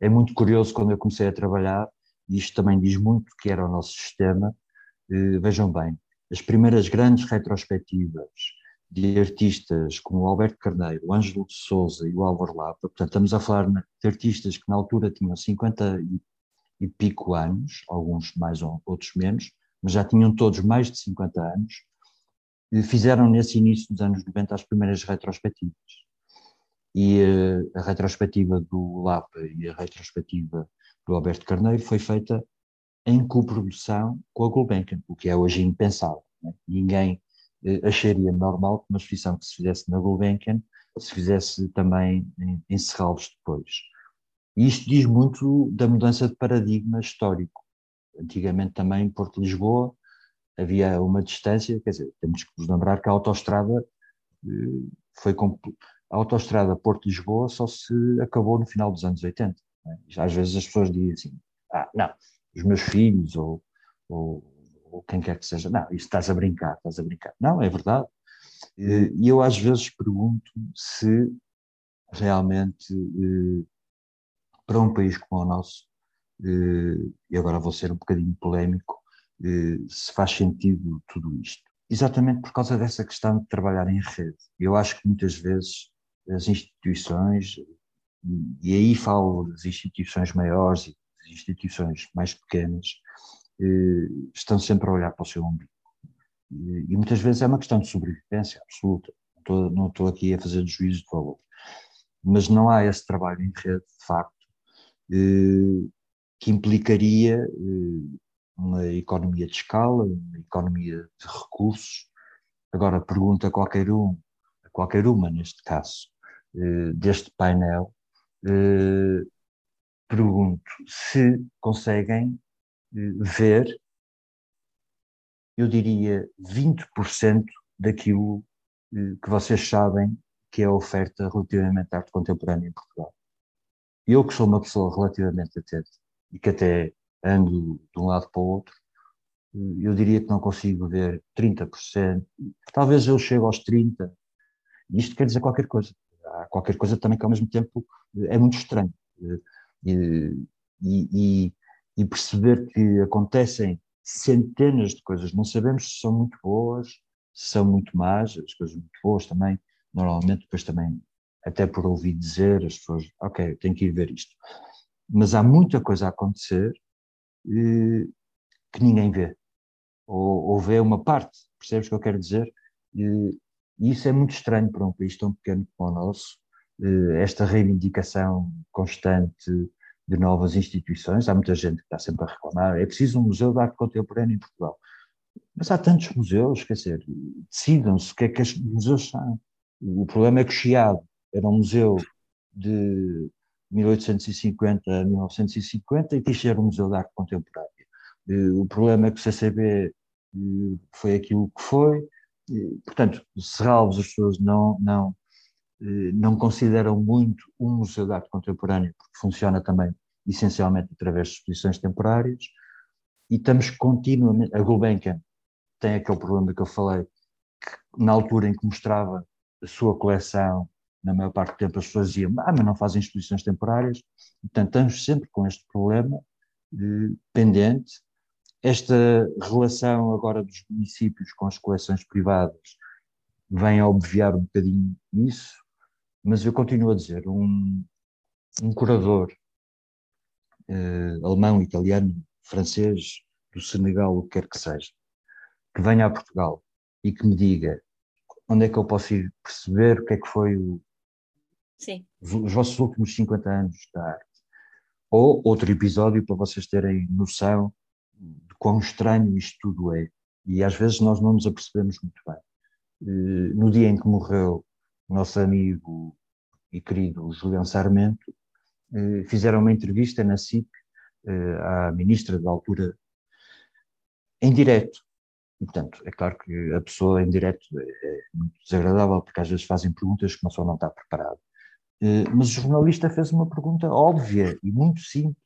é muito curioso quando eu comecei a trabalhar, e isto também diz muito que era o nosso sistema, vejam bem, as primeiras grandes retrospectivas de artistas como o Alberto Carneiro, o Ângelo de Souza e o Álvaro Lapa, portanto estamos a falar de artistas que na altura tinham 50 e, pico anos, alguns mais outros menos, mas já tinham todos mais de 50 anos, e fizeram nesse início dos anos 90 as primeiras retrospectivas. E uh, a retrospectiva do Lapa e a retrospectiva do Alberto Carneiro foi feita em coprodução com a Gulbenkian, o que é hoje impensável. Né? Ninguém eh, acharia normal que uma exposição que se fizesse na Gulbenkian se fizesse também em, em Serralves depois. E isto diz muito da mudança de paradigma histórico. Antigamente também em Porto Lisboa havia uma distância, quer dizer, temos que nos lembrar que a autoestrada eh, foi a autoestrada Porto-Lisboa só se acabou no final dos anos 80. Né? Às vezes as pessoas dizem assim, ah, não, os meus filhos ou, ou ou quem quer que seja, não, isso estás a brincar, estás a brincar. Não, é verdade. E eu às vezes pergunto se realmente eh, para um país como o nosso, eh, e agora vou ser um bocadinho polémico, eh, se faz sentido tudo isto. Exatamente por causa dessa questão de trabalhar em rede. Eu acho que muitas vezes as instituições, e aí falo das instituições maiores e das instituições mais pequenas, eh, estão sempre a olhar para o seu umbigo. E, muitas vezes é uma questão de sobrevivência absoluta. Não estou, não estou aqui a fazer juízo de valor. Mas não há esse trabalho em rede, de facto, eh, que implicaria eh, uma economia de escala, uma economia de recursos. Agora, pergunta a qualquer um, a qualquer uma neste caso, deste painel, pergunto se conseguem ver, eu diria, 20% daquilo eh, que vocês sabem que é a oferta relativamente à arte contemporânea em Portugal. Eu que sou uma pessoa relativamente atenta e que até ando de um lado para o outro, eh, eu diria que não consigo ver 30%, talvez eu chegue aos 30%, isto quer dizer qualquer coisa. Há qualquer coisa também que ao mesmo tempo é muito estranho. Eh, e, e, e perceber que acontecem centenas de coisas. Não sabemos se são muito boas, se são muito más, as coisas muito boas também, normalmente depois também, até por ouvir dizer, as pessoas, ok, tenho que ir ver isto. Mas há muita coisa a acontecer eh, que ninguém vê, ou, ou, vê uma parte, percebes o que eu quero dizer? E, e isso é muito estranho para um país tão pequeno como o nosso, eh, esta reivindicação constante de novas instituições. Há muita gente que está sempre a reclamar. É preciso um museu de arte contemporânea em Portugal. Mas há tantos museus, quer dizer, decidam-se o que é que os museus são. O problema é que o Chiado era um museu de 1850 a 1950 e quis ser um museu de arte contemporânea. O problema é que o CCB foi aquilo que foi. Portanto, Serralves as pessoas não, não, não consideram muito um museu de arte contemporânea, porque funciona também essencialmente através de exposições temporárias, e estamos continuamente. A Gulbenkian tem aquele problema que eu falei, que na altura em que mostrava a sua coleção, na maior parte do tempo as pessoas diziam, ah, mas não fazem exposições temporárias, portanto estamos sempre com este problema de, pendente. Esta relação agora dos municípios com as coleções privadas vem a obviar um bocadinho isso, mas eu continuo a dizer, um, um curador eh, alemão, italiano, francês, do Senegal, o que quer que seja, que venha a Portugal e que me diga onde é que eu posso ir perceber o que é que foi o, os vossos últimos 50 anos da arte. Ou outro episódio para vocês terem noção de quão estranho isto tudo é. E às vezes nós não nos apercebemos muito bem. Eh, no dia em que morreu nosso amigo e querido Julião Sarmento, fizeram uma entrevista na SIC eh, à ministra da altura, em direto. E, portanto, é claro que a pessoa em direto é, é muito desagradável, porque às vezes fazem perguntas que uma pessoa não está preparada. Eh, mas o jornalista fez uma pergunta óbvia e muito simples,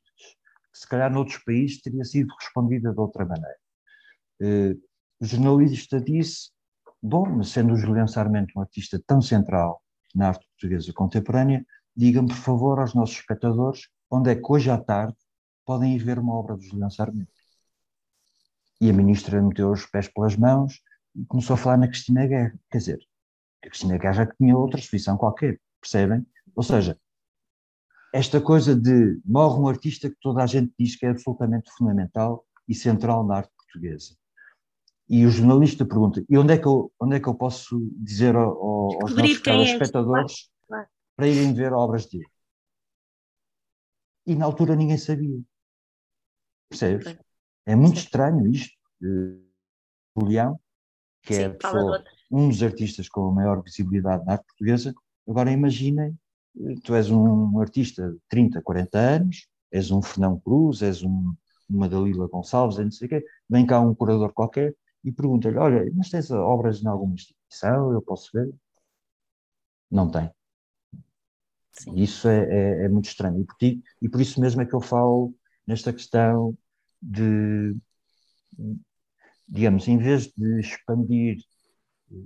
que se calhar noutros países teria sido respondida de outra maneira. O jornalista disse Bom, mas sendo o Julião Sarmento um artista tão central na arte portuguesa contemporânea, digam por favor aos nossos espectadores onde é que hoje à tarde podem ir ver uma obra do Julião Sarmento. E a ministra meteu os pés pelas mãos e começou a falar na Cristina Guerra. Quer dizer, A Cristina Guerra tinha outra exposição qualquer, percebem? Ou seja, esta coisa de morre um artista que toda a gente diz que é absolutamente fundamental e central na arte portuguesa. E o jornalista pergunta: e onde é que eu, onde é que eu posso dizer ao, ao, aos nossos é telespectadores claro. Para irem ver obras dele? E na altura ninguém sabia. Percebes? É muito estranho isto. O Leão, que é Sim, é pessoa, um dos artistas com a maior visibilidade na arte portuguesa, agora imaginem, tu és um artista de 30, 40 anos, és um Fernão Cruz, és um, uma Dalila Gonçalves, não sei o quê, vem cá um curador qualquer e pergunta-lhe, olha, mas tens obras em alguma instituição, eu posso ver? Não tem. Sim. Isso é, é, é, muito estranho. E por, ti, e por isso mesmo é que eu falo nesta questão de, digamos, em vez de expandir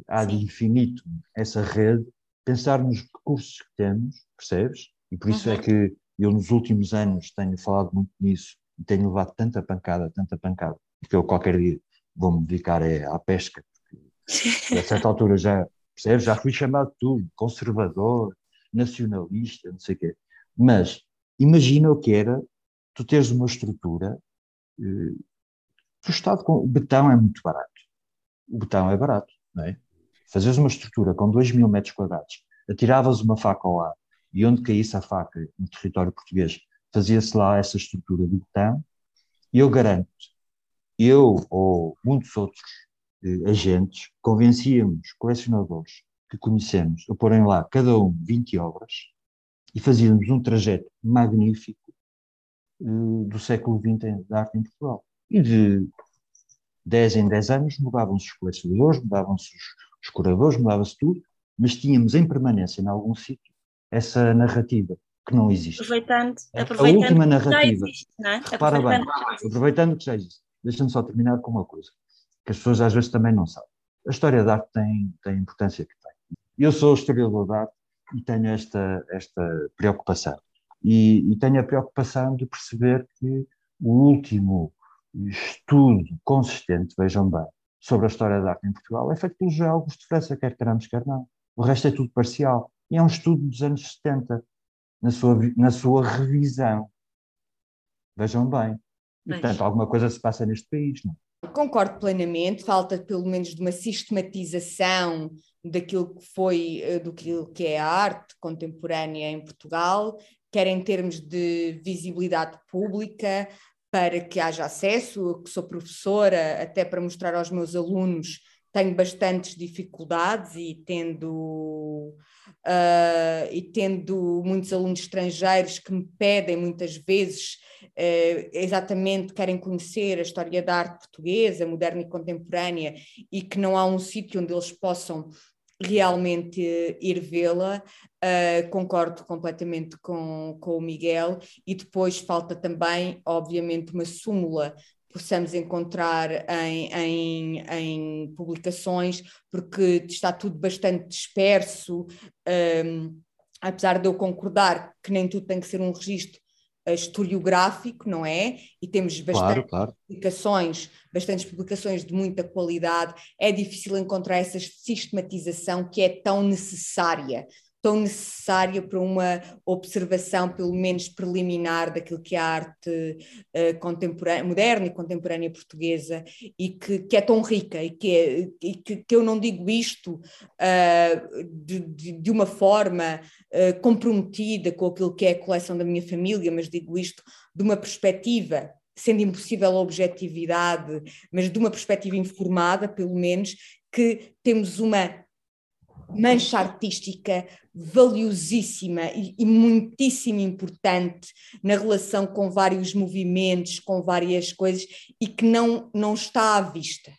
ad infinito essa rede, pensar nos recursos que temos, percebes? E por isso é uhum. é que eu nos últimos anos tenho falado muito nisso e tenho levado tanta pancada, tanta pancada, porque eu qualquer dia vou-me dedicar é à pesca, porque a certa altura já, percebes? Já fui chamado de tudo, conservador, nacionalista, não sei o quê. Mas imagina o que era tu teres uma estrutura. Eh, Estado com o betão é muito barato. O betão é barato, não é? Fazeres uma estrutura com 2 mil metros quadrados, atiravas uma faca ao ar e onde caísse a faca no território português, fazia-se lá essa estrutura de betão, e eu garanto, eu ou muitos outros eh, agentes convencíamos colecionadores que conhecemos a porem lá cada um 20 obras e fazíamos um trajeto magnífico uh, do século XX da arte em Portugal. E de 10 em 10 anos mudavam-se os colecionadores, mudavam-se os, os curadores, mudava-se tudo, mas tínhamos em permanência, em algum sítio, essa narrativa que não existe. Aproveitando, aproveitando a última narrativa. Existe, é? Repara bem, aproveitando que já existe. Deixa-me só terminar com uma coisa, que as pessoas às vezes também não sabem. A história da arte tem, tem importância que. Eu sou historiador de arte e tenho esta, esta preocupação. E, e tenho a preocupação de perceber que o último estudo consistente, vejam bem, sobre a história da arte em Portugal é feito pelo José Augusto França, quer queramos, quer não. O resto é tudo parcial. E é um estudo dos anos 70, na sua, na sua revisão. Vejam bem. E, portanto, alguma coisa se passa neste país, não? Concordo plenamente, falta pelo menos de uma sistematização daquilo que foi, eh, do que é a arte contemporânea em Portugal, quer em termos de visibilidade pública, para que haja acesso, eu que sou professora, até para mostrar aos meus alunos, tenho bastantes dificuldades e tendo, uh, e tendo muitos alunos estrangeiros que me pedem muitas vezes uh, exatamente, querem conhecer a história da arte portuguesa, moderna e contemporânea, e que não há um sítio onde eles possam realmente ir vê-la, uh, concordo completamente com, com o Miguel, e depois falta também, obviamente, uma súmula possamos encontrar em, em, em, publicações, porque está tudo bastante disperso, um, apesar de eu concordar que nem tudo tem que ser um registro historiográfico, não é? E temos bastantes claro, claro. publicações, bastantes publicações de muita qualidade. É difícil encontrar essa sistematização que é tão necessária tão necessária para uma observação, pelo menos preliminar, daquilo que é a arte uh, moderna e contemporânea portuguesa e que, que é tão rica e que, é, e que, que eu não digo isto uh, de, de, de, uma forma uh, comprometida com aquilo que é a coleção da minha família, mas digo isto de uma perspectiva sendo impossível a objetividade, mas de uma perspectiva informada, pelo menos, que temos uma mancha artística valiosíssima e, e, muitíssimo importante na relação com vários movimentos, com várias coisas e que não, não está à vista.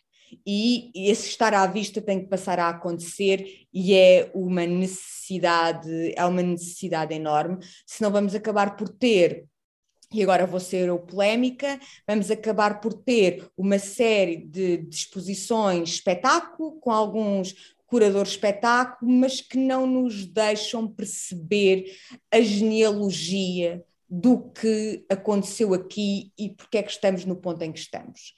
E esse estar à vista tem que passar a acontecer e é uma necessidade, é uma necessidade enorme, senão vamos acabar por ter e agora vou ser o polémica, vamos acabar por ter uma série de, de exposições, espetáculo, com alguns curador espetáculo, mas que não nos deixam perceber a genealogia do que aconteceu aqui e porque é que estamos no ponto em que estamos.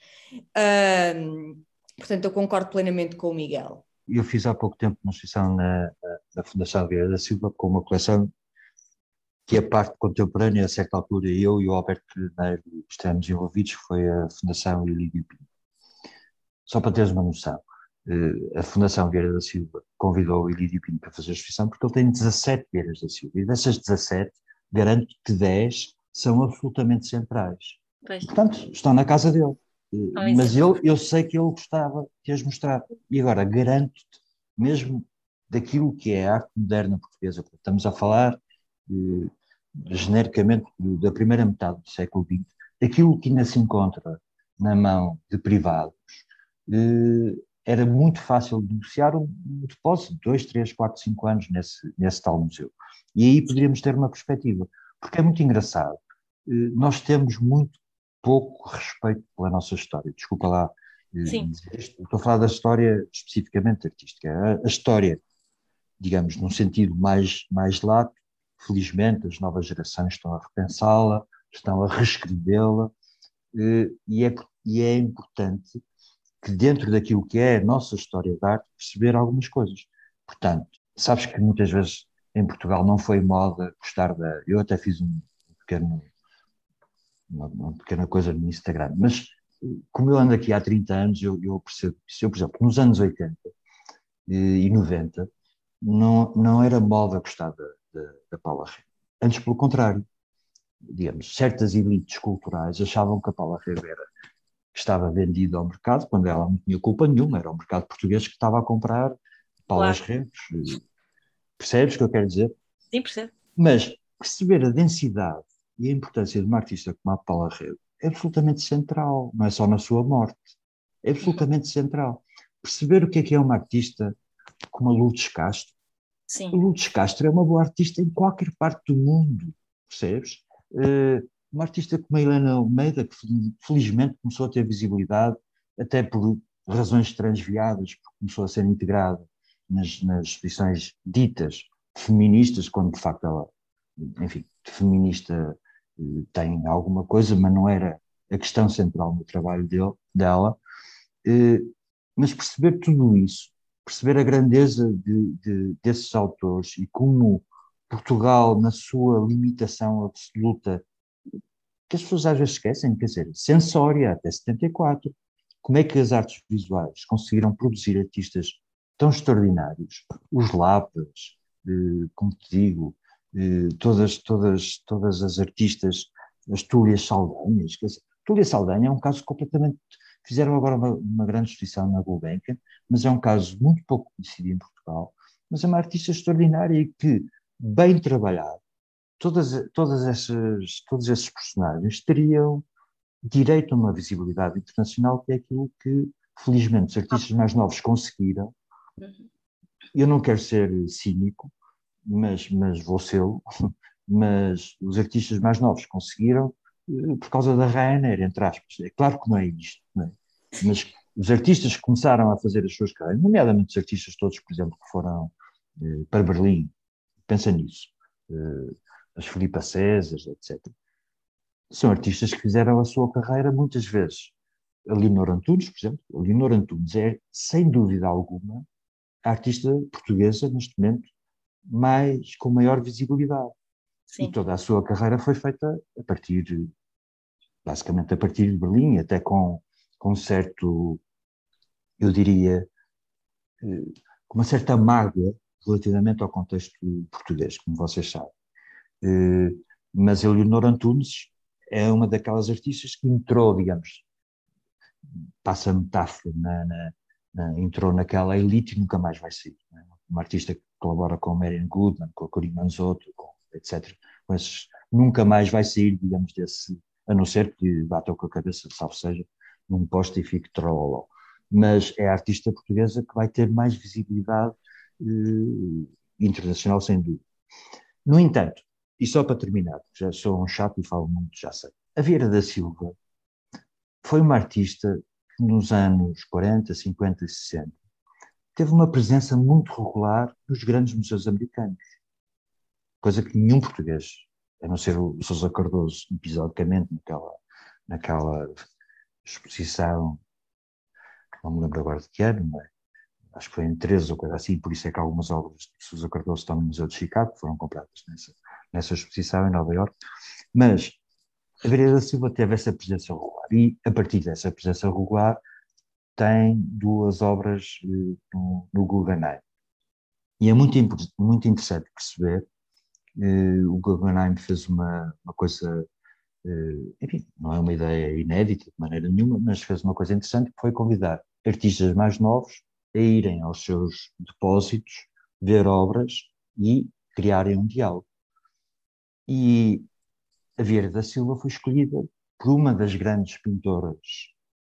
Portanto, eu concordo plenamente com o Miguel. eu fiz há pouco tempo uma exposição na, na Fundação Vieira da Silva com uma coleção que é parte contemporânea, a certa altura eu e o Alberto estivemos envolvidos, foi a Fundação Ilídio Pinto. Só para teres uma noção, a Fundação Vieira da Silva convidou o Ilídio Pinto para fazer a exposição porque ele tem 17 Vieiras da Silva e dessas 17, garanto que 10 são absolutamente centrais. Pois. Portanto, estão na casa dele. Eh, mas eu, eu sei que ele gostava de as mostrar. E agora, garanto-te, mesmo daquilo que é a arte moderna portuguesa, estamos a falar eh, genericamente da primeira metade do século XX, aquilo que ainda se encontra na mão de privados, eh, era muito fácil negociar um, depósito de 2, 3, 4, 5 anos nesse, nesse tal museu. E aí poderíamos ter uma perspectiva, porque é muito engraçado. Eh, nós temos muito pouco respeito pela nossa história. Desculpa lá eh, Sim. Estou a falar da história especificamente artística. A, história, digamos, num sentido mais, mais lato, felizmente as novas gerações estão a repensá-la, estão a reescrevê-la, eh, e é, e é importante que dentro daquilo que é a nossa história de arte, perceber algumas coisas. Portanto, sabes que muitas vezes em Portugal não foi moda gostar da... Eu até fiz um pequeno, uma, uma pequena coisa no Instagram, mas como eu ando aqui há 30 anos, eu, eu percebo isso. Eu, por exemplo, nos anos 80 e 90, não, não era moda gostar da, da, da Paula Rego. Antes, pelo contrário, digamos, certas elites culturais achavam que a Paula Rego era que estava vendida ao mercado, quando ela não tinha culpa nenhuma, era o mercado português que estava a comprar Paulas claro. Percebes o que eu quero dizer? Sim, percebo. Mas perceber a densidade e a importância de uma artista como a Paula Rego é absolutamente central, não é só na sua morte, é absolutamente central. Perceber o que é que é uma artista como a Lourdes Castro, Sim. Lourdes Castro é uma boa artista em qualquer parte do mundo, percebes? Uh, uma artista como a Helena Almeida, que felizmente começou a ter visibilidade, até por razões transviadas, porque começou a ser integrada nas, nas exposições ditas feministas, quando de facto ela, enfim, feminista eh, tem alguma coisa, mas não era a questão central no trabalho dele, dela. Eh, mas perceber tudo isso perceber a grandeza de, de, desses autores e como Portugal, na sua limitação absoluta, que as pessoas às vezes esquecem, quer dizer, Sensória até 74, como é que as artes visuais conseguiram produzir artistas tão extraordinários? Os Lapas, eh, como te digo, eh, todas, todas, todas as artistas, as Túlias Saldanhas, quer dizer, Túlia Saldanha é um caso completamente Fizeram agora uma, uma grande exposição na Gulbenkian, mas é um caso muito pouco conhecido em Portugal, mas é uma artista extraordinária e que, bem trabalhado, todas, todas essas, todos esses personagens teriam direito a uma visibilidade internacional, que é aquilo que, felizmente, os artistas mais novos conseguiram. Eu não quero ser cínico, mas, mas vou ser mas os artistas mais novos conseguiram eh, por causa da Ryanair, entre aspas. É claro que não é isto, não é? mas os artistas que começaram a fazer as suas carreiras, nomeadamente os artistas todos, por exemplo, que foram eh, para Berlim, pensa nisso, eh, as Filipa César, etc. São artistas que fizeram a sua carreira muitas vezes. A Leonor Antunes, por exemplo, a Leonor Antunes é, sem dúvida alguma, a artista portuguesa, neste momento, mais, com maior visibilidade. Sim. E toda a sua carreira foi feita a partir, basicamente a partir de Berlim, até com, com certo, eu diria, eh, com uma certa mágoa relativamente ao contexto português, como vocês sabem. Eh, mas a Leonor Antunes é uma daquelas artistas que entrou, digamos, passa a metáfora, na, na, na, entrou naquela elite e nunca mais vai sair. É? Uma artista que colabora com Marian Goodman, com a Corinne Manzotto, com etc. Mas nunca mais vai sair, digamos, desse, a não ser que bata com a cabeça, salvo seja, num posto e fique trololó. Mas é a artista portuguesa que vai ter mais visibilidade eh, internacional, sem dúvida. No entanto, e só para terminar, já sou um chato e falo muito, já sei. A Vieira da Silva foi uma artista que nos anos 40, 50 e 60 teve uma presença muito regular nos grandes museus americanos coisa que nenhum português, a não ser o Sousa Cardoso, episodicamente naquela, naquela exposição, não me lembro agora de que ano, é? acho que foi em 13 ou coisa assim, por isso é que algumas obras de Sousa Cardoso estão no Museu de Chicago, foram compradas nessa, nessa exposição em Nova Iorque, mas a Vieira da Silva teve essa presença regular e, a partir dessa presença regular, tem duas obras uh, no, no Guggenheim. E é muito, muito interessante perceber, uh, o Guggenheim fez uma, uma coisa, uh, enfim, não é uma ideia inédita de maneira nenhuma, mas fez uma coisa interessante que foi convidar artistas mais novos a irem aos seus depósitos, ver obras e criarem um diálogo. E a Vieira da Silva foi escolhida por uma das grandes pintoras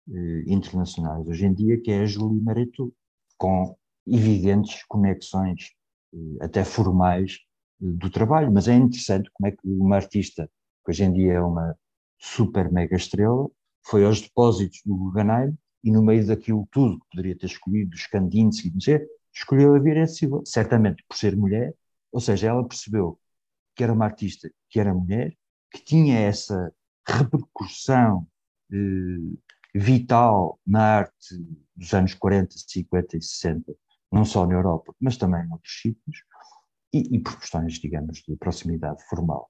eh, internacionais hoje em dia, que é a Julie Maretou, com evidentes conexões, eh, até formais, eh, do trabalho. Mas é interessante como é que uma artista, que hoje em dia é uma super mega estrela, foi aos depósitos do Guggenheim e no meio daquilo tudo que poderia ter escolhido, os Kandinsky, escolheu a Vieira Silva, certamente por ser mulher, ou seja, ela percebeu que era uma artista que era mulher, que tinha essa repercussão eh, vital na arte dos anos 40, 50 e 60, não só na Europa, mas também em outros sítios, e, e por questões, digamos, de proximidade formal.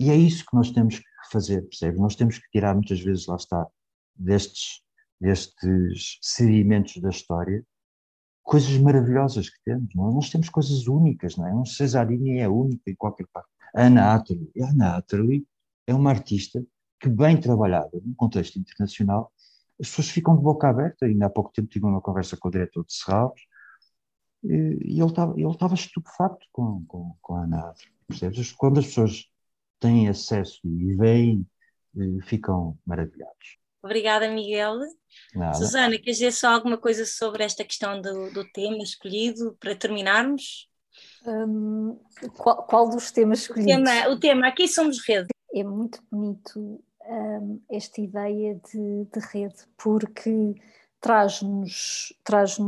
E é isso que nós temos que fazer, percebe? Nós temos que tirar muitas vezes, lá está, destes destes sedimentos da história, coisas maravilhosas que temos. Não? É? Nós temos coisas únicas, não é? Um Cesarini é única em qualquer parte. A Anna Atterley, a Anna Atterley é uma artista que, bem trabalhada num contexto internacional, as pessoas ficam de boca aberta. Ainda há pouco tempo tive uma conversa com o diretor de Serralves e ele estava, ele estava estupefacto com, com, com a Ana. Percebes? Quando as pessoas têm acesso e veem, eh, ficam maravilhados. Obrigada, Miguel. Nada. Susana, queres dizer só alguma coisa sobre esta questão do, do tema escolhido para terminarmos? Um, qual, qual, dos temas escolhidos? O tema, o tema, aqui somos rede. É muito bonito um, esta ideia de, de rede, porque traz-nos traz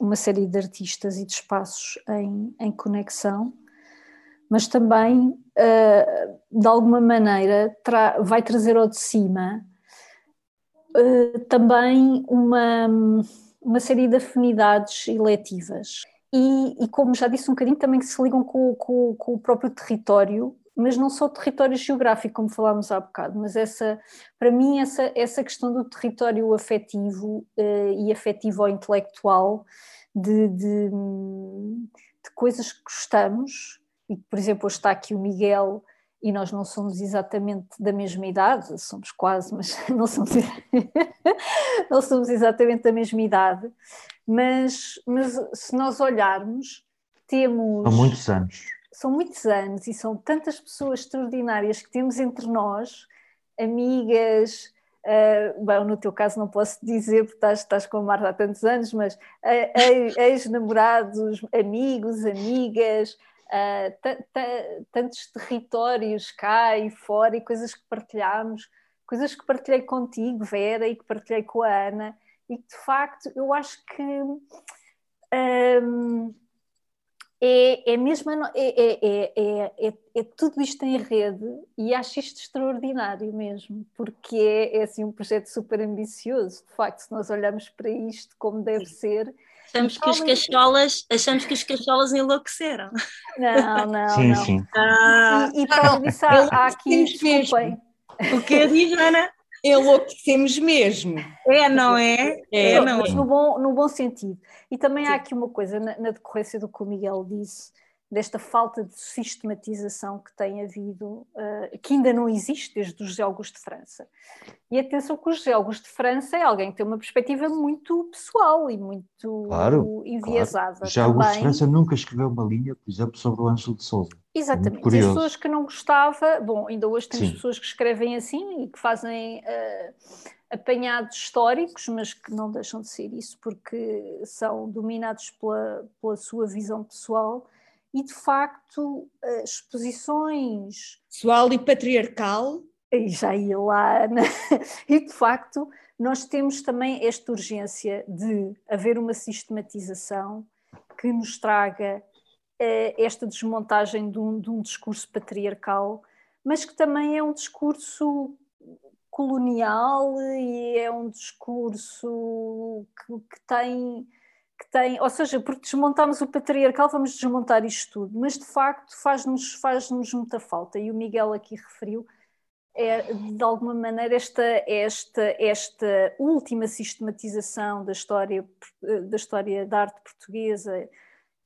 uma série de artistas e de espaços em, em conexão, mas também, uh, de alguma maneira, tra vai trazer ao de cima eh, também uma, uma série de afinidades eletivas. E, e, como já disse um bocadinho, também que se ligam com, com, com, o próprio território, mas não só o território geográfico, como falámos há bocado, mas essa, para mim, essa, essa questão do território afetivo uh, e afetivo ou intelectual, de, de, de, coisas que gostamos, e por exemplo, hoje está aqui o Miguel e nós não somos exatamente da mesma idade, somos quase, mas não somos, não somos exatamente da mesma idade, mas, mas se nós olharmos, temos. São muitos anos. São muitos anos e são tantas pessoas extraordinárias que temos entre nós, amigas. Uh, bem, no teu caso não posso dizer porque estás, estás com a Marta há tantos anos, mas uh, ex-namorados, amigos, amigas, uh, tantos territórios cá e fora e coisas que partilhámos, coisas que partilhei contigo, Vera, e que partilhei com a Ana, e que de facto eu acho que um, é, é mesmo é, é, é, é, tudo isto em rede e acho isto extraordinário mesmo, porque é, assim um projeto super ambicioso, de facto, se nós olharmos para isto como deve ser Achamos que, os cacholas, achamos que os cacholas enlouqueceram. Não, não, sim, não. Sim. Ah, e, e para disso há, aqui, desculpem. O que diz, Ana? Enlouquecemos mesmo. É, não é? É, é não é. No bom, no bom sentido. E também sim. há aqui uma coisa, na, na decorrência do que o Miguel disse, desta falta de sistematização que tem havido, uh, que ainda não existe desde o José Augusto de França. E atenção que o José Augusto de França é alguém que tem uma perspectiva muito pessoal e muito claro, enviesada. Claro. José Augusto de França nunca escreveu uma linha, por exemplo, sobre o Ângelo de Souza. Exatamente. As pessoas que não gostava, bom, ainda hoje temos Sim. pessoas que escrevem assim e que fazem uh, apanhados históricos, mas que não deixam de ser isso porque são dominados pela, pela sua visão pessoal e de facto exposições pessoal e patriarcal e já ia lá né? e de facto nós temos também esta urgência de haver uma sistematização que nos traga eh, esta desmontagem de um, de um discurso patriarcal mas que também é um discurso colonial e é um discurso que, que tem que tem, ou seja, porque desmontamos o patriarcal, vamos desmontar isto tudo, mas de facto faz-nos faz -nos muita falta, e o Miguel aqui referiu, é, de alguma maneira, esta, esta, esta última sistematização da história, da história da arte portuguesa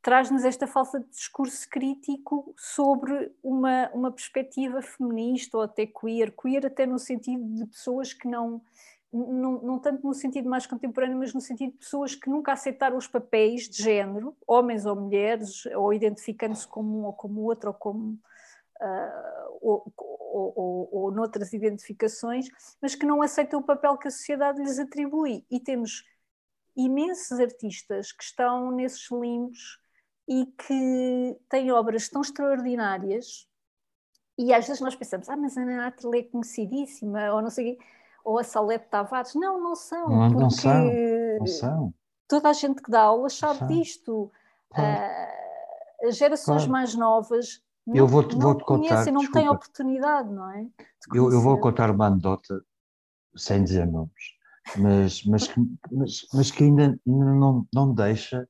traz-nos esta falta de discurso crítico sobre uma, uma perspectiva feminista ou até queer, queer até no sentido de pessoas que não, não, não tanto no sentido mais contemporâneo, mas no sentido de pessoas que nunca aceitaram os papéis de género, homens ou mulheres, ou identificando-se como um ou como outro, ou como uh, ou, ou, ou, ou noutras identificações, mas que não aceitam o papel que a sociedade lhes atribui. E temos imensos artistas que estão nesses limbos e que têm obras tão extraordinárias e às vezes nós pensamos, ah, mas a Ana Atle é conhecidíssima, ou não sei ou a Salete Tavares. Não, não são. Não, não são, não são. Toda a gente que dá aula sabe disto. Claro. Uh, as gerações claro. mais novas não, eu vou -te, vou -te contar, conhecem, não têm oportunidade, não é? Eu, eu, vou contar uma anedota, sem dizer nomes, mas, mas, que, mas, mas que ainda, ainda não, não deixa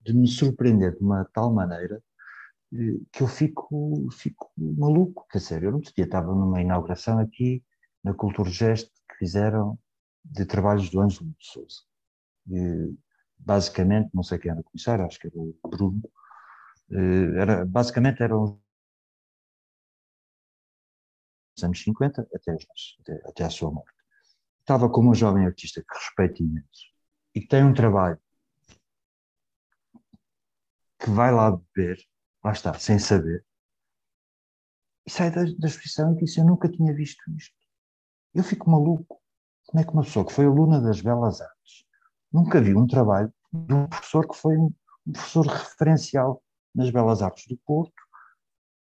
de me surpreender de uma tal maneira eh, que eu fico, fico maluco. Quer dizer, eu não dia estava numa inauguração aqui na Cultura Gesto que fizeram de trabalhos do Ângelo de Souza. E, basicamente, não sei quem era o comissário, acho que era o Bruno, eh, era, basicamente eram os anos 50 até, até, até a sua morte. Estava como um jovem artista que respeito imenso e que tem um trabalho que vai lá beber, lá está, sem saber, e sai da, da exposição e diz: Eu nunca tinha visto isto. Eu fico maluco. Como é que uma pessoa que foi aluna das Belas Artes nunca viu um trabalho de um professor que foi um professor referencial nas Belas Artes do Porto?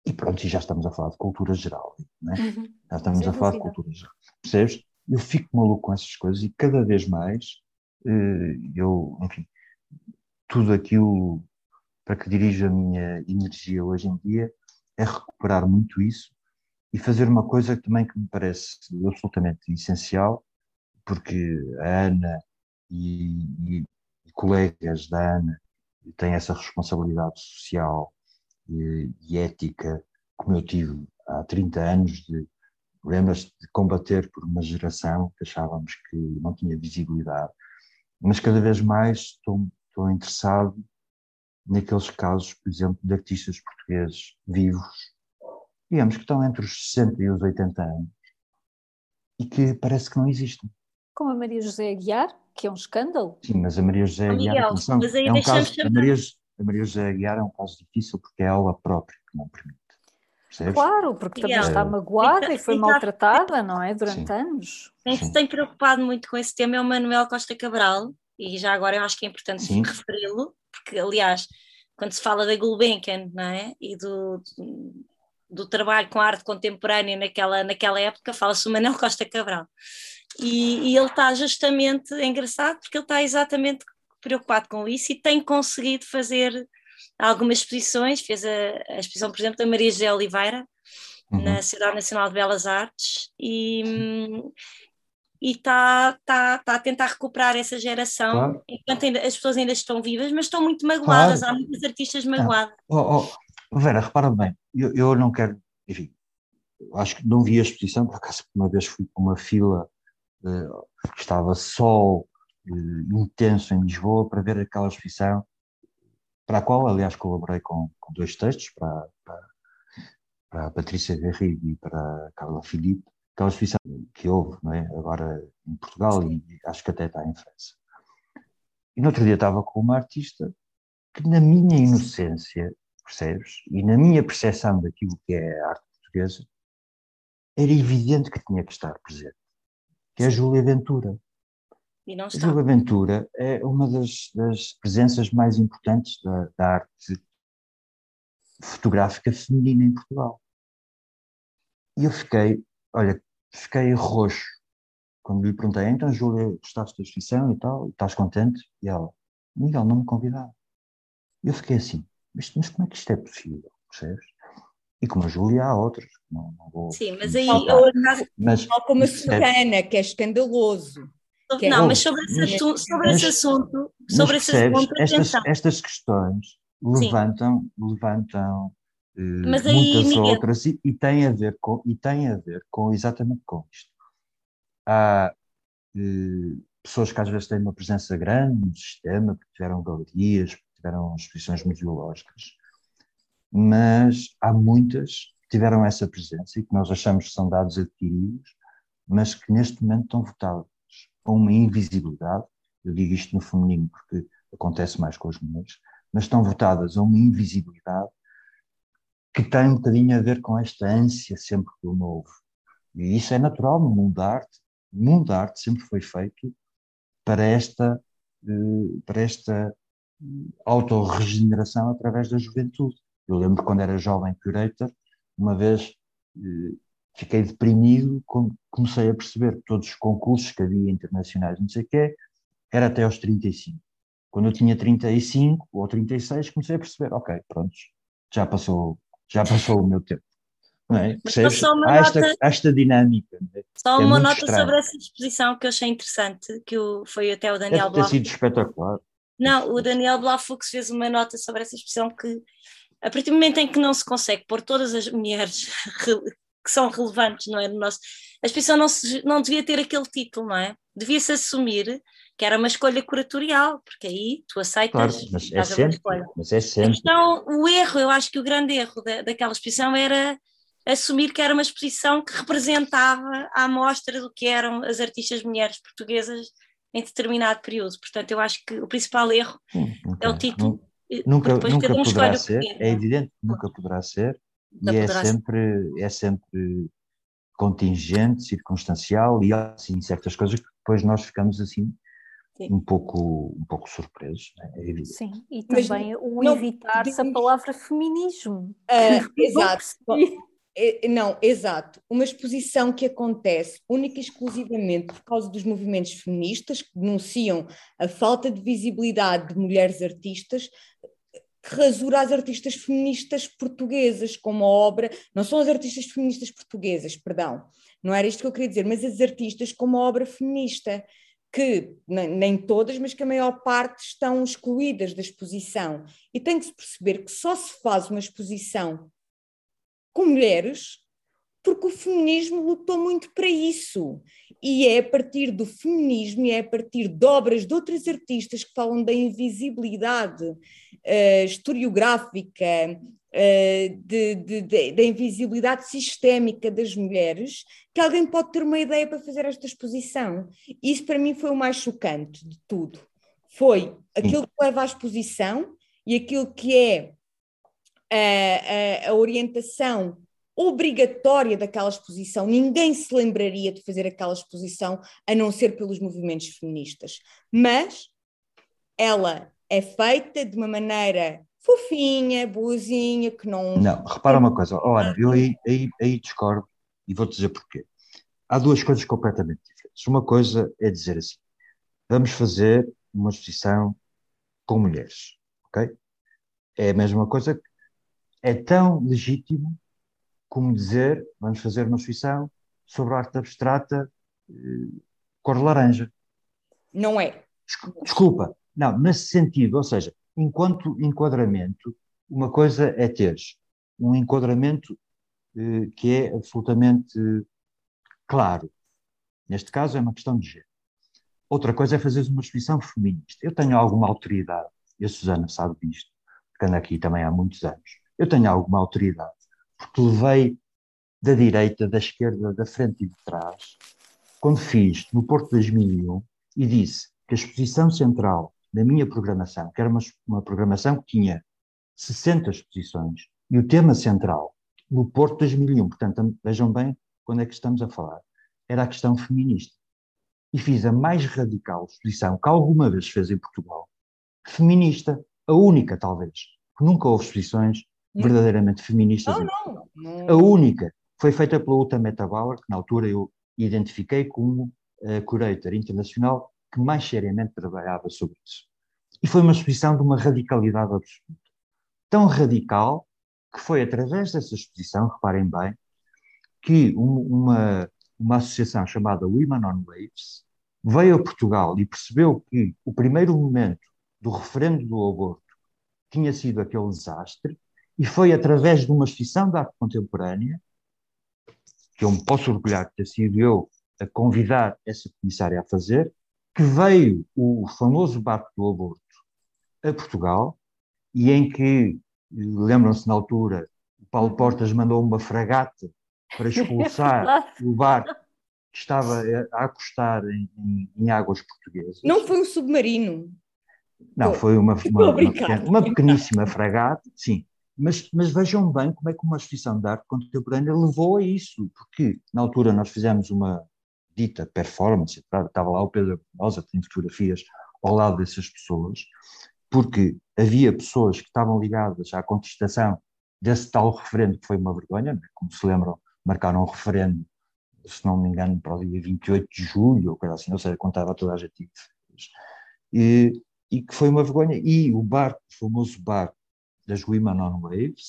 E pronto, e já estamos a falar de cultura geral. É? Uhum. Já estamos Sem a falar dúvida. de cultura geral. Percebes? Eu fico maluco com essas coisas e cada vez mais eh, eu, enfim, tudo aquilo para que dirijo a minha energia hoje em dia é recuperar muito isso e fazer uma coisa também que me parece absolutamente essencial, porque a Ana e, e, e colegas da Ana têm essa responsabilidade social e, e, ética, como eu tive há 30 anos, de, lembras de combater por uma geração que achávamos que não tinha visibilidade, mas cada vez mais estou, estou interessado naqueles casos, por exemplo, de artistas portugueses vivos, digamos que estão entre os 60 e os 80 anos, e que parece que não existem. Como a Maria José Aguiar, que é um escândalo. Sim, mas a Maria José Aguiar, Miguel, atenção, é um caso, a Maria, a Maria José Aguiar é um caso difícil porque é ela própria que não permite. Percebes? Claro, porque também está magoada e foi maltratada, não é? Durante Sim. anos. Quem se tem preocupado muito com esse tema é o Manuel Costa Cabral, e já agora eu acho que é importante referi-lo, porque aliás, quando se fala da Gulbenkian, não é? E do, do trabalho com a arte contemporânea naquela, naquela época, fala-se o Manuel Costa Cabral. E, e ele está justamente, é engraçado, porque ele está exatamente preocupado com isso e tem conseguido fazer algumas exposições, fez a, a exposição, por exemplo, da Maria José Oliveira, uhum. na Cidade Nacional de Belas Artes, e, e está tá, tá a tentar recuperar essa geração, claro. enquanto ainda, as pessoas ainda estão vivas, mas estão muito magoadas, claro. há muitos artistas magoados. Oh, oh, Vera, repara bem, eu, eu não quero, enfim, acho que não vi a exposição, por acaso uma vez fui para uma fila, uh, estava sol uh, intenso em Lisboa para ver aquela exposição, para a qual, aliás, colaborei com, com dois textos, para, para, para a Patrícia Garrido e para a Carla Filipe, aquela exposição que houve não é? agora em Portugal e acho que até está em França. E no outro dia estava com uma artista que, na minha inocência, percebes? E na minha percepção daquilo que é a arte portuguesa, era evidente que tinha que estar presente, que é a Júlia Ventura. E não está. A Júlia Ventura é uma das, das presenças mais importantes da, da arte fotográfica feminina em Portugal. E eu fiquei, olha, fiquei roxo quando lhe perguntei, então Júlia, gostaste da exposição e tal, estás contente? E ela, Miguel, não me convidaram. Eu fiquei assim, mas, mas como é que isto é possível, percebes? E como a Júlia há outras, não, não vou... Sim, mas aí, ou, mas, tal como a Susana, que é escandaloso, Que é não, mas sobre esse, assunto, sobre esse assunto, sobre esse assunto, estas, estas questões levantam, levantam uh, muitas Miguel... outras e, e têm a ver com e têm a ver com exatamente com isto. Há uh, pessoas que às vezes têm uma presença grande no sistema, que tiveram galerias, tiveram exposições museológicas, mas há muitas que tiveram essa presença e que nós achamos que são dados adquiridos, mas que neste momento estão votadas com uma invisibilidade, eu digo isto no feminino porque acontece mais com as mulheres, mas estão votadas a uma invisibilidade que tem um bocadinho a ver com esta ânsia sempre do novo. E isso é natural no mundo da arte. O mundo da arte sempre foi feito para esta, eh, para esta autorregeneração através da juventude. Eu lembro quando era jovem curator, uma vez eh, fiquei deprimido quando comecei a perceber que todos os concursos que havia internacionais, não sei o quê, era até aos 35. Quando eu tinha 35 ou 36, comecei a perceber, ok, pronto, já passou, já passou o meu tempo. Não é? Percebes? Há esta, nota, esta dinâmica. É? Só é uma nota estranho. sobre essa exposição que eu achei interessante, que foi até o Daniel Deve ter sido espetacular. Não, o Daniel Blafux fez uma nota sobre essa exposição que, a partir do momento em que não se consegue pôr todas as mulheres que são relevantes, não é? No nosso, a exposição não, se, não devia ter aquele título, não é? Devia-se assumir que era uma escolha curatorial, porque aí tu aceitas. Claro, mas é sempre. Mas é sempre. A questão, o erro, eu acho que o grande erro da, daquela exposição era assumir que era uma exposição que representava a amostra do que eram as artistas mulheres portuguesas em determinado período. Portanto, eu acho que o principal erro okay. é o título. Nunca, nunca poderá ser, é, é evidente que nunca poderá ser, e é sempre, é sempre contingente, circunstancial e assim certas coisas que depois nós ficamos assim Sim. um pouco um pouco surpresos né? é evidente. sim e também Mas, o evitar-se a palavra feminismo uh, exato é, não, exato. Uma exposição que acontece única e exclusivamente por causa dos movimentos feministas que denunciam a falta de visibilidade de mulheres artistas, que rasura as artistas feministas portuguesas, como a obra, não são as artistas feministas portuguesas, perdão, não era isto que eu queria dizer, mas as artistas como a obra feminista, que nem todas, mas que a maior parte estão excluídas da exposição. E tem que se perceber que só se faz uma exposição com mulheres porque o feminismo lutou muito para isso. E é a partir do feminismo e é a partir de obras de outras artistas que falam da invisibilidade uh, historiográfica, uh, de, de, de, da invisibilidade sistémica das mulheres, que alguém pode ter uma ideia para fazer esta exposição. Isso para mim foi o mais chocante de tudo. Foi aquilo que leva à exposição e aquilo que é a, a, a orientação obrigatória daquela exposição, ninguém se lembraria de fazer aquela exposição a não ser pelos movimentos feministas. Mas ela é feita de uma maneira fofinha, boazinha, que não. Não, repara uma coisa, ora, eu aí, aí, aí discordo e vou dizer porquê. Há duas coisas completamente diferentes. Uma coisa é dizer assim: vamos fazer uma exposição com mulheres, ok? É a mesma coisa, é tão legítimo como dizer, vamos fazer uma exposição sobre a arte abstrata eh, cor de laranja. Não é. Desculpa, não, nesse sentido, ou seja, enquanto enquadramento, uma coisa é teres um enquadramento eh, que é absolutamente claro. Neste caso é uma questão de género. Outra coisa é fazer uma exposição feminista. Eu tenho alguma autoridade, e a Susana sabe disto, porque anda aqui também há muitos anos. Eu tenho alguma autoridade porque levei da direita, da esquerda, da frente e de trás, quando fiz no Porto 2001 e disse que a exposição central da minha programação, que era uma, uma programação que tinha 60 exposições, e o tema central no Porto 2001, portanto, vejam bem quando é que estamos a falar, era a questão feminista. E fiz a mais radical exposição que alguma vez fez em Portugal, feminista, a única talvez, porque nunca houve exposições verdadeiramente feministas. Não, não, A única foi feita pela Uta Metabauer, que na altura eu identifiquei como a curator internacional que mais seriamente trabalhava sobre isso. E foi uma exposição de uma radicalidade absoluta. Tão radical que foi através dessa exposição, reparem bem, que uma, uma associação chamada Women on Waves veio a Portugal e percebeu que o primeiro momento do referendo do aborto tinha sido aquele desastre, e foi através de uma exposição de arte contemporânea, que eu me posso orgulhar de ter sido eu a convidar essa comissária a fazer, que veio o famoso barco do aborto a Portugal, e em que, lembram-se na altura, o Paulo uhum. Portas mandou uma fragata para expulsar o barco que estava a acostar em, em, em águas portuguesas. Não foi um submarino. Não, foi uma, uma, uma, pequena, uma pequeníssima fragata, sim. Mas, mas, vejam bem como é que uma exposição de arte contemporânea levou a isso, porque na altura nós fizemos uma dita performance, estava lá o Pedro Rosa, tem fotografias ao lado dessas pessoas, porque havia pessoas que estavam ligadas à contestação desse tal referendo, que foi uma vergonha, né? como se lembram, marcaram um referendo, se não me engano, para o dia 28 de julho, ou coisa assim, ou seja, contava toda a gente. E, e que foi uma vergonha. E o barco, o famoso barco das Women on Waves,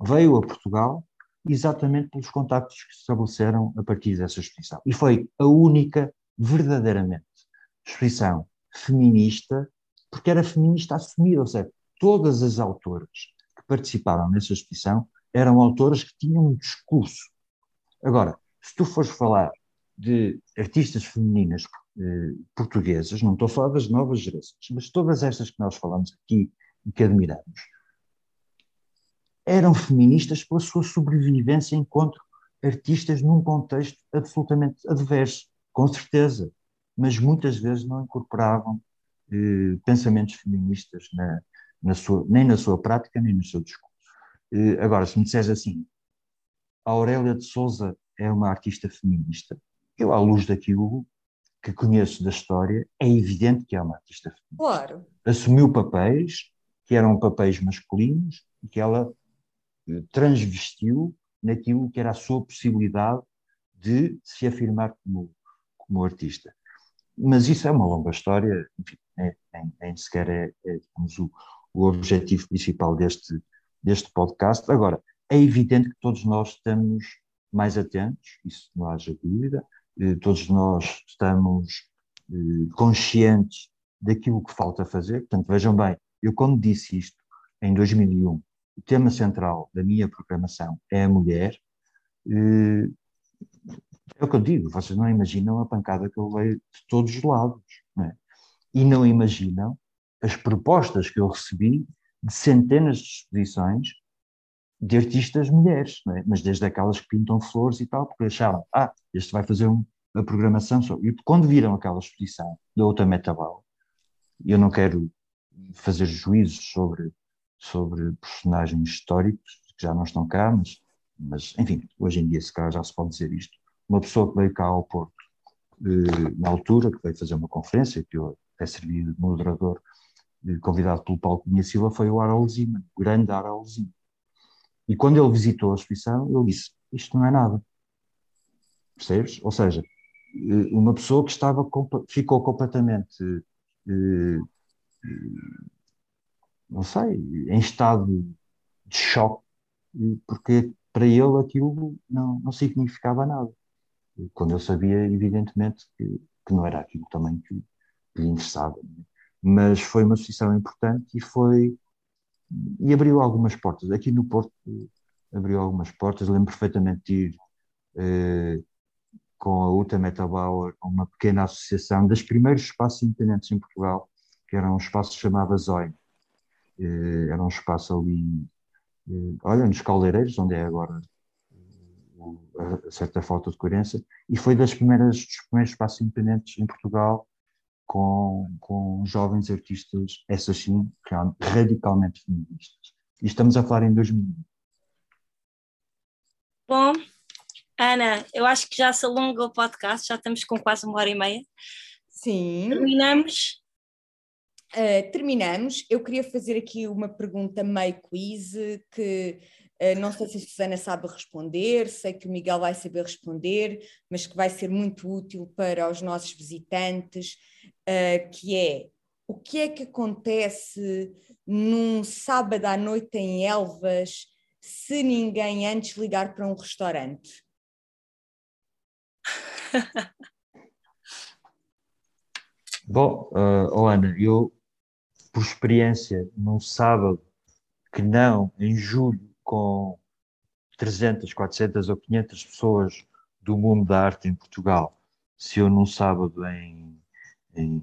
veio a Portugal exatamente pelos contactos que se estabeleceram a partir dessa exposição. E foi a única, verdadeiramente, exposição feminista, porque era feminista assumida, ou seja, todas as autoras que participaram nessa exposição eram autoras que tinham um discurso. Agora, se tu fores falar de artistas femininas eh, portuguesas, não estou a falar das novas gerações, mas todas estas que nós falamos aqui e que admiramos, eram feministas pela sua sobrevivência enquanto artistas num contexto absolutamente adverso, com certeza, mas muitas vezes não incorporavam eh, pensamentos feministas na, na sua, nem na sua prática, nem no seu discurso. Eh, agora, se me disseres assim, a Aurélia de Souza é uma artista feminista, eu, à luz daquilo que conheço da história, é evidente que é uma artista feminista. Claro. Assumiu papéis que eram papéis masculinos e que ela transvestiu naquilo que era a sua possibilidade de se afirmar como, como artista. Mas isso é uma longa história, nem sequer é, é digamos, o, o objetivo principal deste, deste podcast. Agora, é evidente que todos nós estamos mais atentos, isso não haja dúvida, eh, todos nós estamos eh, conscientes daquilo que falta fazer. Portanto, vejam bem, eu quando disse isto em 2001, o tema central da minha programação é a mulher, eh, é o que eu digo, vocês não imaginam a pancada que eu leio de todos os lados, não é? e não imaginam as propostas que eu recebi de centenas de exposições de artistas mulheres, é? mas desde aquelas que pintam flores e tal, porque acharam, ah, este vai fazer um, uma programação só. E quando viram aquela exposição da outra Metabal, eu não quero fazer juízos sobre, sobre personagens históricos que já não estão cá, mas, mas enfim, hoje em dia se calhar já se pode dizer isto. Uma pessoa que veio cá ao Porto eh, na altura, que veio fazer uma conferência, que eu até servi de moderador, eh, convidado pelo Paulo Cunha Silva, foi o Harold Zima, o grande Harold Zima. E quando ele visitou a exposição, ele disse: Isto não é nada. Percebes? Ou seja, eh, uma pessoa que estava, ficou completamente, eh, não sei, em estado de choque, porque para ele aquilo não, não significava nada. Quando eu sabia, evidentemente, que, que não era aquilo também que, lhe interessava. Mas foi uma exposição importante e foi e abriu algumas portas. Aqui no Porto abriu algumas portas. Lembro perfeitamente de ir eh, com a Uta Metabauer, uma pequena associação das primeiros espaços independentes em Portugal, que era um espaço que chamava Zoi. Eh, era um espaço ali, eh, olha, nos Caldeireiros, onde é agora eh, a certa falta de coerência, e foi das primeiras, dos primeiros espaços independentes em Portugal com, com jovens artistas, essas sim, radicalmente feministas. E estamos a falar em 2000. Bom, Ana, eu acho que já se alonga o podcast, já estamos com quase uma hora e meia. Sim. Terminamos. Uh, terminamos. Eu queria fazer aqui uma pergunta meio quiz que uh, não sei se a Susana sabe responder, sei que o Miguel vai saber responder, mas que vai ser muito útil para os nossos visitantes uh, que é o que é que acontece num sábado à noite em Elvas se ninguém antes ligar para um restaurante? Bom, uh, oh Ana, eu, por experiência, num sábado que não, em julho, com 300, 400 ou 500 pessoas do mundo da arte em Portugal, se eu num sábado em, em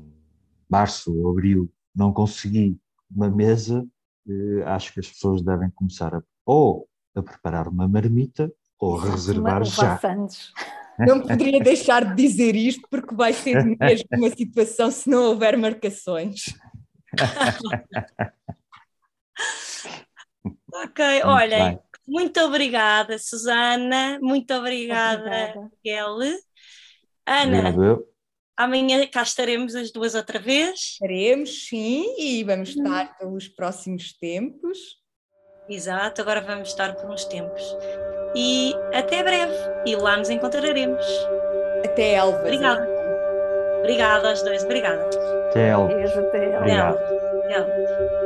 março ou abril não consegui uma mesa, eh, acho que as pessoas devem começar a, ou a preparar uma marmita ou a reservar já. Não poderia deixar de dizer isto porque vai ser mesmo uma situação se não houver marcações. ok, olhem, muito obrigada, Susana, muito obrigada, Miguel. Ana, Obrigado. amanhã cá estaremos as duas outra vez. Estaremos, sim, e vamos estar pelos próximos tempos. Exato, agora vamos estar por uns tempos. E até breve, e lá nos encontraremos. Até Elva. Obrigada. Obrigada aos dois, obrigada. Até, Beijo, até. Obrigado. Obrigada.